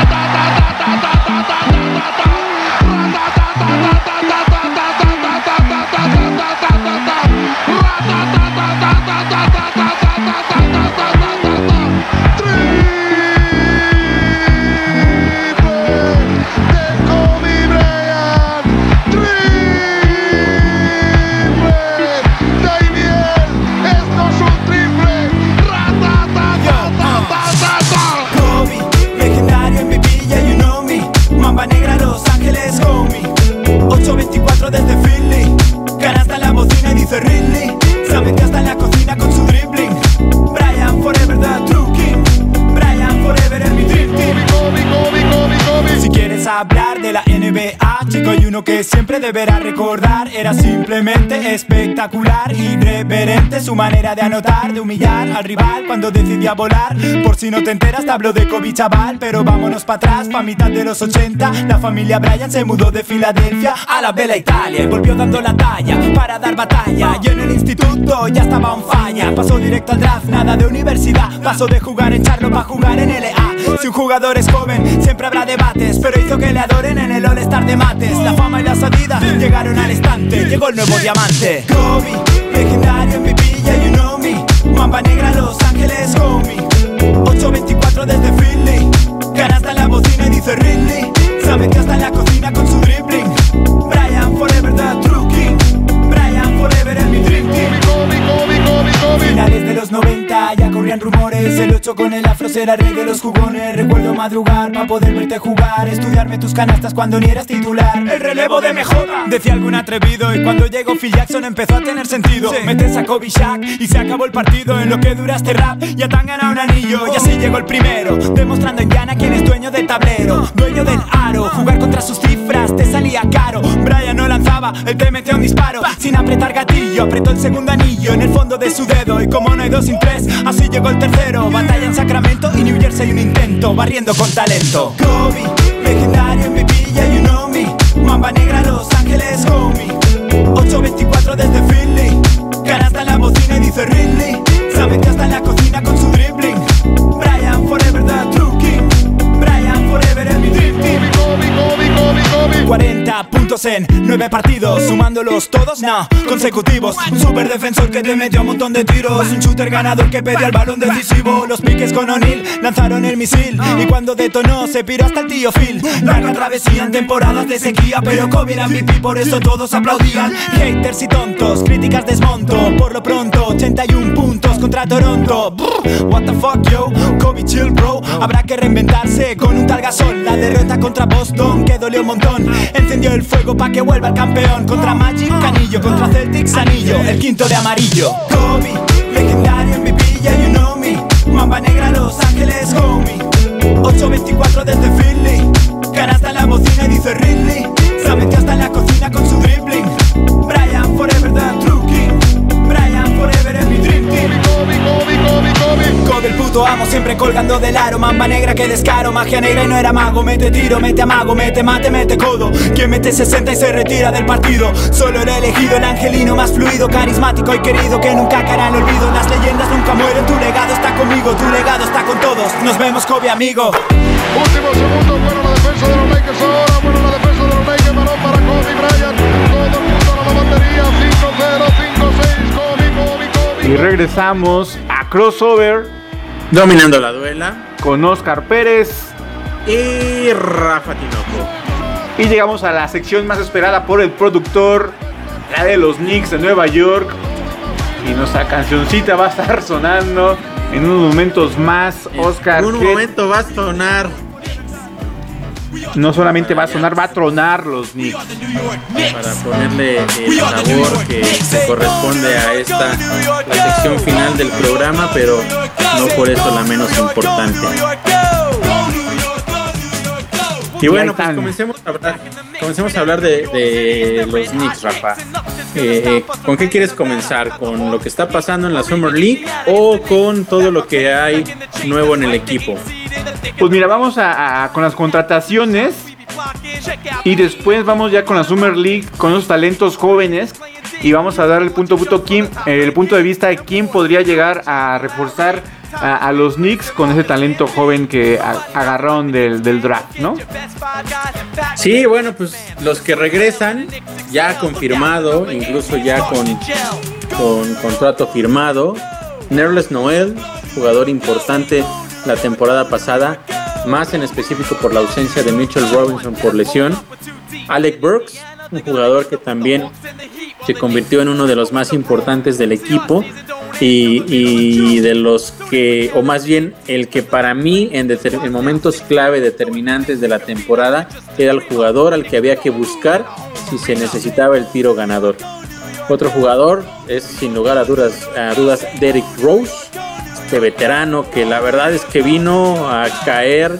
Quieres hablar de la NBA, chico, hay uno que siempre deberá recordar. Era simplemente espectacular, irreverente su manera de anotar, de humillar al rival cuando decidía volar. Por si no te enteras, te hablo de Kobe chaval, pero vámonos para atrás, pa' mitad de los 80. La familia Bryant se mudó de Filadelfia a la Bella Italia volvió dando la talla para dar batalla. Y en el instituto ya estaba on falla. Pasó directo al draft, nada de universidad. Pasó de jugar en Charlo para jugar en LA. Si un jugador es joven, siempre habrá debates, pero hizo que le adoren en el All-Star de mates. La fama y la salida llegaron al instante, llegó el nuevo diamante. Kobe, legendario MVP, yeah you know me. Mamba negra, Los Ángeles, homie. 824 desde Philly. Canasta en la bocina y dice Ridley. Se metió hasta en la cocina con su dribbling. Brian Forever, the true king. Brian Forever es mi dream team.
Kobe, Kobe, Kobe, Kobe.
Finales de los 90 ya corrían rumores El 8 con el afro será rey de los jugones. Recuerdo madrugar para poder verte jugar Estudiarme tus canastas cuando ni eras titular. El relevo de MJ Decía algún atrevido Y cuando llegó Phil Jackson empezó a tener sentido. Metes a Kobe Shaq y se acabó el partido En lo que dura este rap. Ya te han ganado un anillo Y así llegó el primero Demostrando en llana quién es dueño del tablero Dueño del aro. Jugar contra sus cifras te salía caro. Brian no lanzaba, él te metía un disparo. Sin apretar gatillo, apretó el segundo anillo En el fondo de su dedo. Y como no hay dos sin tres, así llegó el tercero. Batalla en Sacramento y New Jersey un intento Barriendo con talento. Kobe, legendario MVP, yeah you know me. Mamba negra, Los Ángeles, homie. 824 desde Philly. Canasta en la bocina y dice Ridley 40 puntos en nueve partidos, sumándolos todos, no, consecutivos. Un super defensor que te metió un montón de tiros, un shooter ganador que pedía el balón decisivo. Los piques con O'Neill lanzaron el misil y cuando detonó se piró hasta el tío Phil. Larga travesía en temporadas de sequía, pero Kobe era MVP, por eso todos aplaudían. Haters y tontos, críticas desmonto. Por lo pronto, 81 puntos contra Toronto. What the fuck, yo, Kobe chill, bro. Habrá que reinventarse con un tal gasol. La derrota contra Boston que dolió un montón. Encendió el fuego pa' que vuelva el campeón. Contra Magic, Canillo. Contra Celtics, Anillo. El quinto de amarillo. Kobe, legendario MVP, yeah, you know me. Mamba negra, Los Ángeles, homie. 8-24 desde Philly. Canasta en la bocina y dice Ridley. Puto amo siempre colgando del aro. Mamba negra que descaro, magia negra y no era mago. Mete tiro, mete amago, mete mate, mete codo. Quien mete 60 y se retira del partido. Solo el elegido, el angelino más fluido Carismático y querido que nunca caerá en olvido. Las leyendas nunca mueren, tu legado está conmigo Tu legado está con todos, nos vemos Kobe amigo.
Último segundo, bueno la defensa de los Lakers ahora, bueno la defensa de los Lakers, balón para Kobe Bryant, todo el mundo a la batería, 5-0, 5-6, Kobe, Kobe, Kobe.
Y regresamos a crossover
Dominando la duela.
con Oscar Pérez.
Y Rafa Tinoco.
Y llegamos a la sección más esperada por el productor, la de los Knicks de Nueva York. Y nuestra cancioncita va a estar sonando en unos momentos más. Oscar,
En un
¿qué-
momento va a sonar.
no solamente va a sonar, va a tronar los Knicks.
para ponerle el sabor que se corresponde a esta la sección final del programa, pero no por eso la menos importante. Y bueno, pues comencemos a hablar, comencemos a hablar de, de los Knicks, Rafa. Eh, eh, ¿Con qué quieres comenzar? ¿Con lo que está pasando en la Summer League o con todo lo que hay nuevo en el equipo?
Pues mira, vamos a, a- con las contrataciones y después vamos ya con la Summer League, con los talentos jóvenes y vamos a dar el punto, punto quién- el punto de vista de quién podría llegar a reforzar a, los Knicks con ese talento joven que agarraron del, del draft, ¿no?
Sí, bueno, pues los que regresan, ya confirmado, incluso ya con, con contrato firmado. Nerles Noel, jugador importante la temporada pasada, más en específico por la ausencia de Mitchell Robinson por lesión. Alec Burks, un jugador que también se convirtió en uno de los más importantes del equipo y, de los que, o más bien el que para mí en, momentos clave determinantes de la temporada era el jugador al que había que buscar si se necesitaba el tiro ganador. Otro jugador es sin lugar a dudas, a dudas Derrick Rose, este veterano que la verdad es que vino a caer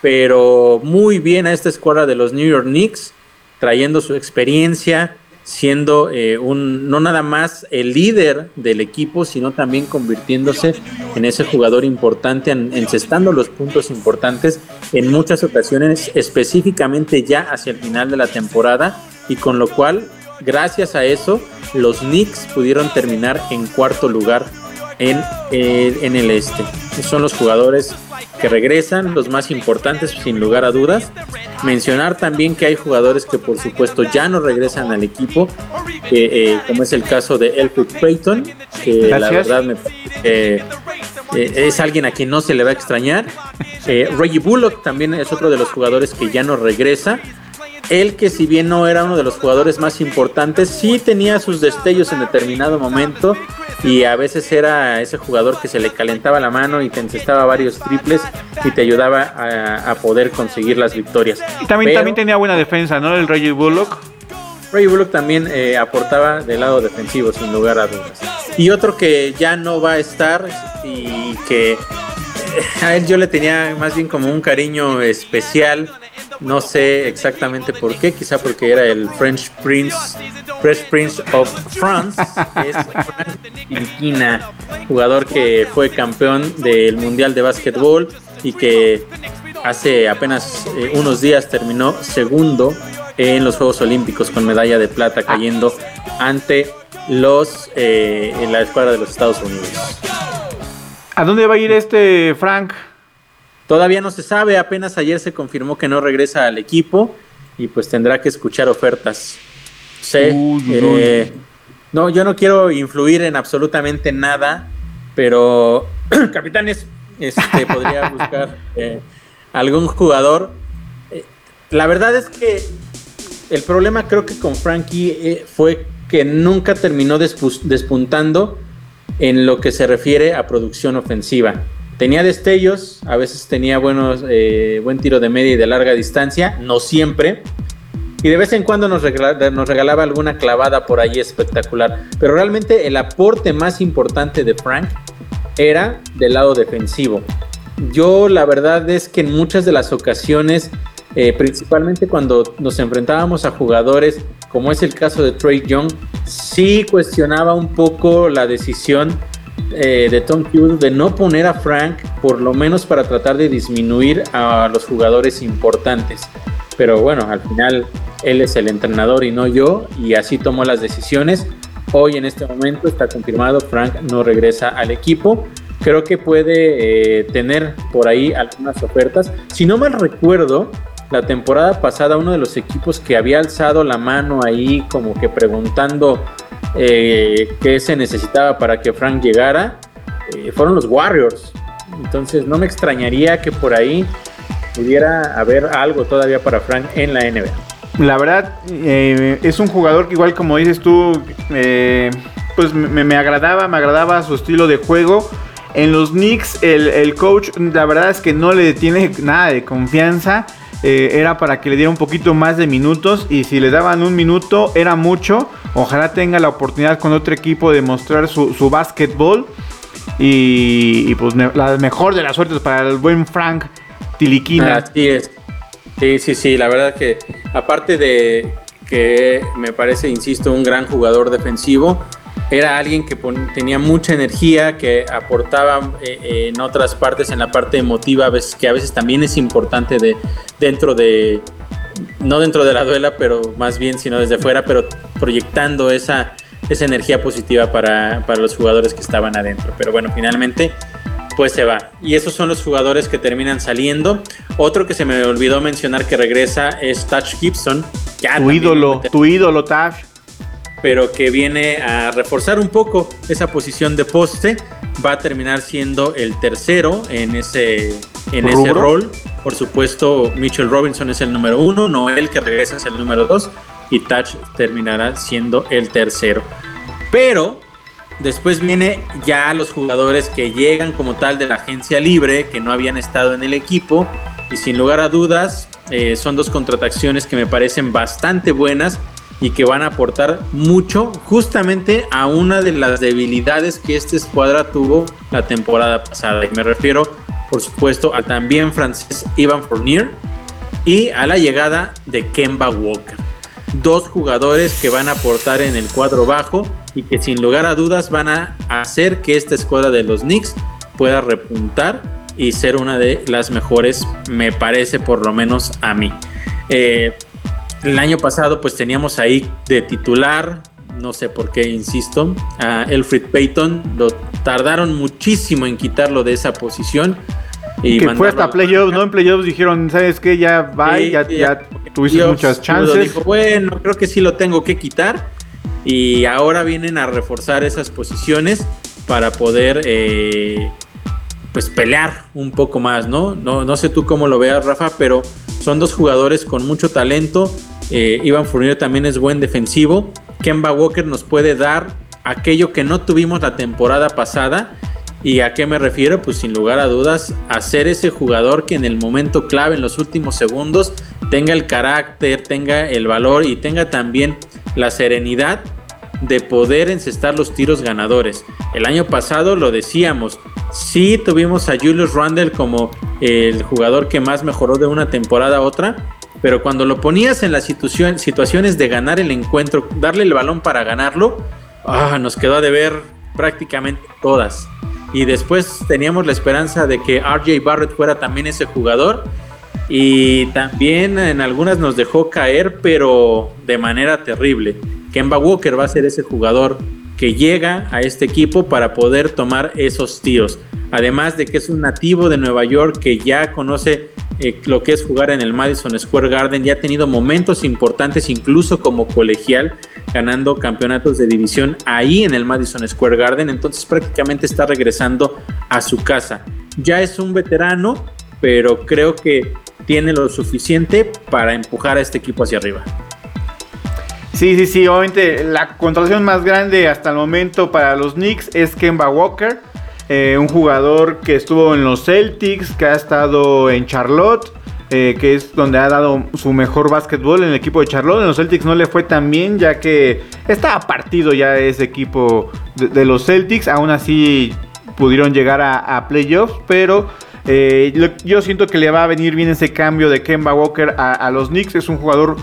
pero muy bien a esta escuadra de los New York Knicks, trayendo su experiencia, siendo eh, un no nada más el líder del equipo, sino también convirtiéndose en ese jugador importante, en- encestando los puntos importantes en muchas ocasiones, específicamente ya hacia el final de la temporada, y con lo cual, gracias a eso, los Knicks pudieron terminar en cuarto lugar en, eh, en el este. Son los jugadores que regresan, los más importantes sin lugar a dudas. Mencionar también que hay jugadores que por supuesto ya no regresan al equipo, eh, como es el caso de Elfrid Payton, que la verdad me eh, es alguien a quien no se le va a extrañar. Eh, Reggie Bullock también es otro de los jugadores que ya no regresa. Él que si bien no era uno de los jugadores más importantes, sí tenía sus destellos en determinado momento y a veces era ese jugador que se le calentaba la mano y te encestaba varios triples y te ayudaba a, a poder conseguir las victorias.
Y también,
Pero
también tenía buena defensa, ¿no? El Reggie Bullock.
Ray Bullock también eh, aportaba del lado defensivo sin lugar a dudas. Y otro que ya no va a estar y que eh, a él yo le tenía más bien como un cariño especial. No sé exactamente por qué, quizá porque era el French Prince, Fresh Prince of France, es Frank Ntilikina, jugador que fue campeón del Mundial de Básquetbol y que hace apenas eh, unos días terminó segundo en los Juegos Olímpicos con medalla de plata cayendo ante los eh, en la escuadra de los Estados Unidos.
¿A dónde va a ir este Frank?
Todavía no se sabe, apenas ayer se confirmó que no regresa al equipo y pues tendrá que escuchar ofertas. Sé,
Uy, uy,
eh, no, yo no quiero influir en absolutamente nada, pero [CLEARS THROAT] capitanes, este, podría buscar [LAUGHS] eh, algún jugador. Eh, la verdad es que el problema creo que con Frankie fue que nunca terminó despu- despuntando en lo que se refiere a producción ofensiva. Tenía destellos, a veces tenía buenos, eh, buen tiro de media y de larga distancia, no siempre. Y de vez en cuando nos, regala- nos regalaba alguna clavada por ahí espectacular. Pero realmente el aporte más importante de Frank era del lado defensivo. Yo la verdad es que en muchas de las ocasiones, eh, principalmente cuando nos enfrentábamos a jugadores, como es el caso de Trey Young, sí cuestionaba un poco la decisión eh, de Tom Hughes de no poner a Frank, por lo menos para tratar de disminuir a los jugadores importantes. Pero bueno, al final él es el entrenador y no yo, y así tomó las decisiones. Hoy en este momento está confirmado, Frank no regresa al equipo. Creo que puede eh, tener por ahí algunas ofertas. Si no mal recuerdo, la temporada pasada uno de los equipos que había alzado la mano ahí como que preguntando eh, qué se necesitaba para que Frank llegara, eh, fueron los Warriors. Entonces no me extrañaría que por ahí pudiera haber algo todavía para Frank en la NBA.
La verdad, eh, es un jugador que igual como dices tú, pues me, me agradaba, me agradaba su estilo de juego. En los Knicks, el, el coach, la verdad es que no le tiene nada de confianza. Eh, era para que le diera un poquito más de minutos y si le daban un minuto era mucho. Ojalá tenga la oportunidad con otro equipo de mostrar su, su básquetbol. Y, y, pues la mejor de las suertes para el buen Frank Tiliquina.
Así es. Sí, sí, sí, la verdad que aparte de que me parece, insisto, un gran jugador defensivo, era alguien que tenía mucha energía, que aportaba eh, eh, en otras partes, en la parte emotiva, a veces, que a veces también es importante de, dentro de, no dentro de la duela, pero más bien, sino desde fuera, pero proyectando esa, esa energía positiva para, para los jugadores que estaban adentro. Pero bueno, finalmente pues se va. Y esos son los jugadores que terminan saliendo. Otro que se me olvidó mencionar que regresa es Touch Gibson. Ya
tu ídolo, tu ídolo, Tash.
Pero que viene a reforzar un poco esa posición de poste. Va a terminar siendo el tercero en ese, en ese rol. Por supuesto, Mitchell Robinson es el número uno, Noel que regresa es el número dos y Touch terminará siendo el tercero. Pero después viene ya los jugadores que llegan como tal de la agencia libre, que no habían estado en el equipo y sin lugar a dudas eh, son dos contrataciones que me parecen bastante buenas y que van a aportar mucho justamente a una de las debilidades que esta escuadra tuvo la temporada pasada. Y me refiero, por supuesto, al también francés Ivan Fournier y a la llegada de Kemba Walker. Dos jugadores que van a aportar en el cuadro bajo y que sin lugar a dudas van a hacer que esta escuadra de los Knicks pueda repuntar y ser una de las mejores, me parece por lo menos a mí. Eh, el año pasado pues teníamos ahí de titular, no sé por qué insisto, a Elfrid Payton, lo tardaron muchísimo en quitarlo de esa posición. Y
que fue hasta
la
playoffs. ¿no? En playoffs dijeron, ¿sabes qué? Ya va,
Sí,
ya,
sí,
ya tuviste
Dios
muchas chances.
Dijo, bueno, creo que sí lo tengo que quitar. Y ahora vienen a reforzar esas posiciones para poder eh, pues pelear un poco más, ¿no? ¿no? No sé tú cómo lo veas, Rafa, pero son dos jugadores con mucho talento. Eh, Iván Fournier también es buen defensivo. Kemba Walker nos puede dar aquello que no tuvimos la temporada pasada. ¿Y a qué me refiero? Pues sin lugar a dudas, a ser ese jugador que en el momento clave, en los últimos segundos, tenga el carácter, tenga el valor y tenga también la serenidad de poder encestar los tiros ganadores. El año pasado lo decíamos, sí tuvimos a Julius Randle como el jugador que más mejoró de una temporada a otra, pero cuando lo ponías en las situaciones de ganar el encuentro, darle el balón para ganarlo, ah, nos quedó a deber prácticamente todas. Y después teníamos la esperanza de que RJ Barrett fuera también ese jugador. Y también en algunas nos dejó caer, pero de manera terrible. Kemba Walker va a ser ese jugador que llega a este equipo para poder tomar esos tiros. Además de que es un nativo de Nueva York que ya conoce eh, lo que es jugar en el Madison Square Garden. Ya ha tenido momentos importantes, incluso como colegial, ganando campeonatos de división ahí en el Madison Square Garden. Entonces prácticamente está regresando a su casa. Ya es un veterano, pero creo que tiene lo suficiente para empujar a este equipo hacia arriba.
Sí, sí, sí, obviamente la contratación más grande hasta el momento para los Knicks es Kemba Walker, eh, un jugador que estuvo en los Celtics, que ha estado en Charlotte, eh, que es donde ha dado su mejor básquetbol en el equipo de Charlotte. En los Celtics no le fue tan bien, ya que estaba partido ya ese equipo de, los Celtics. Aún así pudieron llegar a, playoffs, pero eh, yo siento que le va a venir bien ese cambio de Kemba Walker a, los Knicks. Es un jugador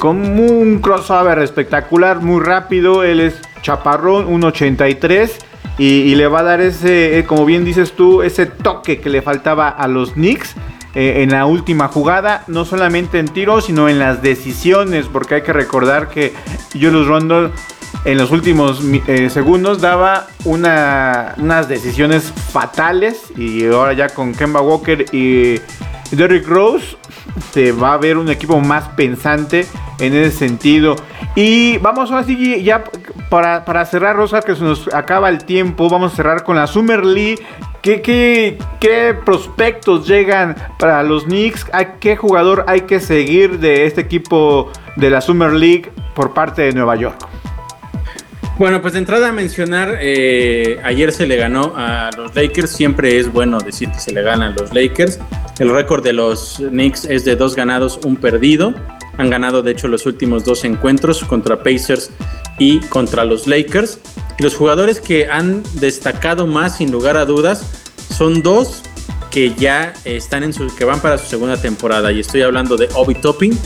con un crossover espectacular, muy rápido. Él es chaparrón, 1.83. Y, le va a dar ese, eh, como bien dices tú, ese toque que le faltaba a los Knicks. Eh, en la última jugada, no solamente en tiros, sino en las decisiones, porque hay que recordar que Julius Rondle en los últimos segundos daba unas decisiones fatales y ahora ya con Kemba Walker y Derrick Rose se va a ver un equipo más pensante en ese sentido. Y vamos ahora sí, ya para, para cerrar, Rosa, que se nos acaba el tiempo, vamos a cerrar con la Summer League. ¿Qué, qué, qué prospectos llegan para los Knicks? ¿Qué jugador hay que seguir de este equipo de la Summer League por parte de Nueva York?
Bueno, pues de entrada a mencionar, eh, ayer se le ganó a los Lakers, siempre es bueno decir que se le ganan los Lakers. El récord de los Knicks es de dos ganados, un perdido. Han ganado de hecho los últimos dos encuentros contra Pacers y contra los Lakers. los jugadores que han destacado más sin lugar a dudas son dos que ya están en su, que van para su segunda temporada y estoy hablando de Obi Topping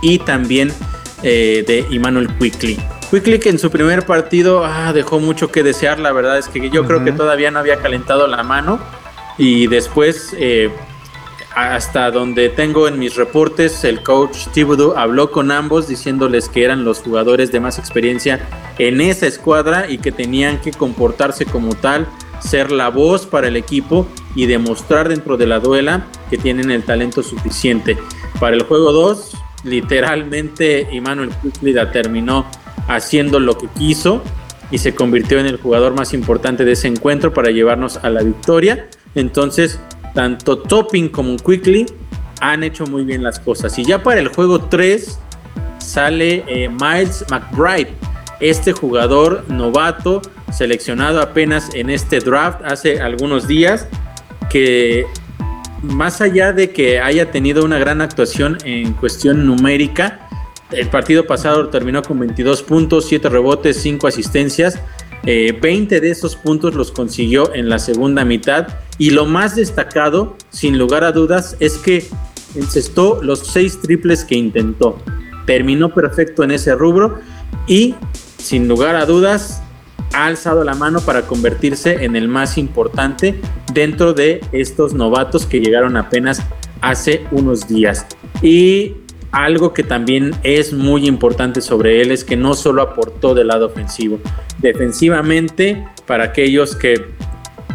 y también eh, de Emmanuel Quickly. Quickly en su primer partido ah, dejó mucho que desear, la verdad es que yo creo que todavía no había calentado la mano y después eh, hasta donde tengo en mis reportes el coach Thibodeau habló con ambos diciéndoles que eran los jugadores de más experiencia en esa escuadra y que tenían que comportarse como tal, ser la voz para el equipo y demostrar dentro de la duela que tienen el talento suficiente. Para el juego 2, literalmente Emmanuel Quickly terminó haciendo lo que quiso y se convirtió en el jugador más importante de ese encuentro para llevarnos a la victoria. Entonces, tanto Topping como Quickly han hecho muy bien las cosas. Y ya para el juego 3 sale eh, Miles McBride, este jugador novato seleccionado apenas en este draft hace algunos días, que más allá de que haya tenido una gran actuación en cuestión numérica, el partido pasado terminó con 22 puntos, 7 rebotes, 5 asistencias. 20 eh, de esos puntos los consiguió en la segunda mitad. Y lo más destacado, sin lugar a dudas, es que encestó los 6 triples que intentó. Terminó perfecto en ese rubro y, sin lugar a dudas, ha alzado la mano para convertirse en el más importante dentro de estos novatos que llegaron apenas hace unos días. Y algo que también es muy importante sobre él es que no solo aportó del lado ofensivo. Defensivamente, para aquellos que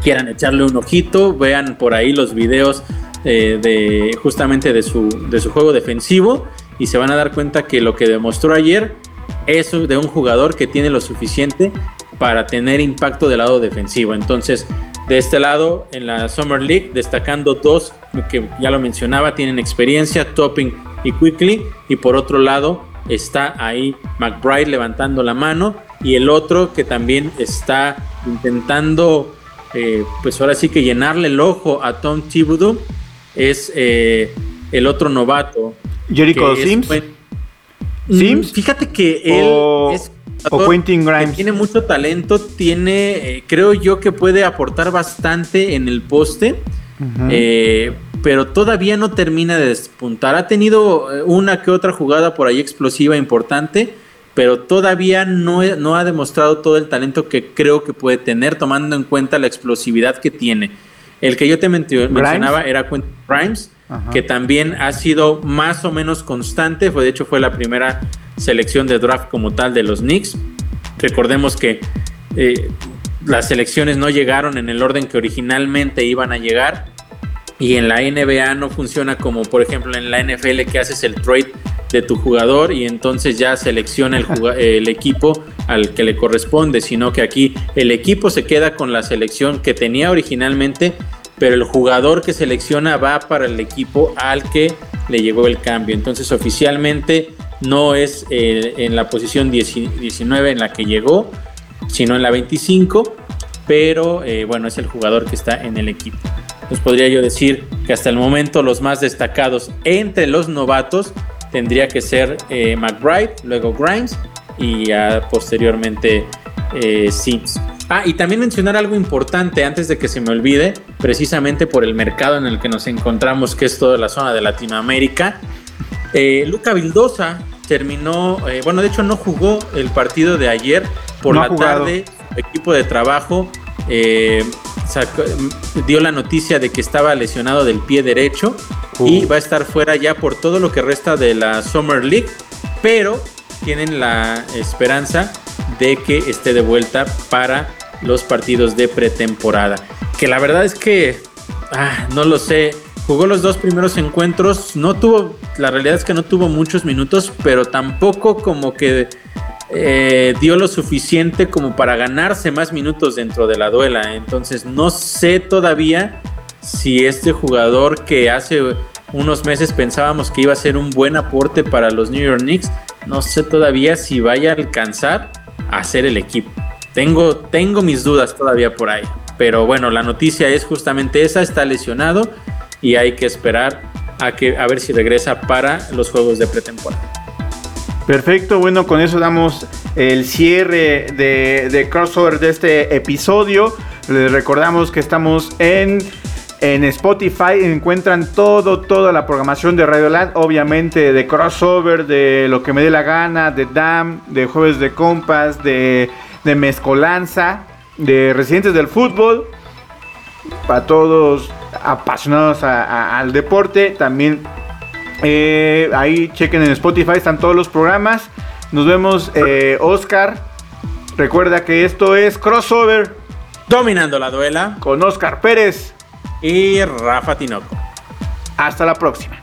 quieran echarle un ojito, vean por ahí los videos eh, de justamente de su, de su juego defensivo y se van a dar cuenta que lo que demostró ayer es de un jugador que tiene lo suficiente para tener impacto del lado defensivo. Entonces, de este lado, en la Summer League, destacando dos que ya lo mencionaba, tienen experiencia, Topping y Quickly. Y por otro lado está ahí McBride levantando la mano. Y el otro que también está intentando, eh, pues ahora sí que llenarle el ojo a Tom Thibodeau es eh, el otro novato.
Jericho Sims.
Mm, Sims. Fíjate que él es
o Quentin Grimes.
Tiene mucho talento, tiene, eh, creo yo que puede aportar bastante en el poste, eh, pero todavía no termina de despuntar. Ha tenido eh, una que otra jugada por ahí explosiva importante, pero todavía no, no ha demostrado todo el talento que creo que puede tener, tomando en cuenta la explosividad que tiene. El que yo te mencionaba era Quentin Grimes, que también ha sido más o menos constante, fue, de hecho fue la primera selección de draft como tal de los Knicks. Recordemos que eh, las selecciones no llegaron en el orden que originalmente iban a llegar y en la NBA no funciona como por ejemplo en la NFL que haces el trade de tu jugador y entonces ya selecciona el, [LAUGHS] el, equipo al que le corresponde, sino que aquí el equipo se queda con la selección que tenía originalmente, pero el jugador que selecciona va para el equipo al que le llegó el cambio. Entonces oficialmente no es eh, en la posición 19 en la que llegó, sino en la 25, pero eh, bueno, es el jugador que está en el equipo. Entonces podría yo decir que hasta el momento los más destacados entre los novatos tendría que ser eh, McBride, luego Grimes y posteriormente Sims. Ah, y también mencionar algo importante antes de que se me olvide, precisamente por el mercado en el que nos encontramos, que es toda la zona de Latinoamérica. Eh, Luca Vildosa terminó, eh, bueno, de hecho no jugó el partido de ayer por la tarde. Su equipo de trabajo eh, dio la noticia de que estaba lesionado del pie derecho y uh. va a estar fuera ya por todo lo que resta de la Summer League, pero tienen la esperanza de que esté de vuelta para los partidos de pretemporada. Que la verdad es que ah, no lo sé. Jugó los dos primeros encuentros, no tuvo, la realidad es que no tuvo muchos minutos, pero tampoco como que eh, dio lo suficiente como para ganarse más minutos dentro de la duela. Entonces no sé todavía si este jugador que hace unos meses pensábamos que iba a ser un buen aporte para los New York Knicks, no sé todavía si vaya a alcanzar a ser el equipo. Tengo, tengo mis dudas todavía por ahí. Pero bueno, la noticia es justamente esa, está lesionado y hay que esperar a, que, a ver si regresa para los juegos de pretemporada.
Perfecto, bueno, con eso damos el cierre de, de crossover de este episodio. Les recordamos que estamos en en Spotify encuentran todo, toda la programación de Radio Land, obviamente de crossover, de lo que me dé la gana, de DAM, de Jueves de Compas, de, de Mezcolanza, de Residentes del Fútbol, para todos apasionados al deporte. También eh, ahí chequen en Spotify, están todos los programas. Nos vemos, eh, Oscar. Recuerda que esto es Crossover.
Dominando la duela.
Con Oscar Pérez.
Y Rafa Tinoco.
Hasta la próxima.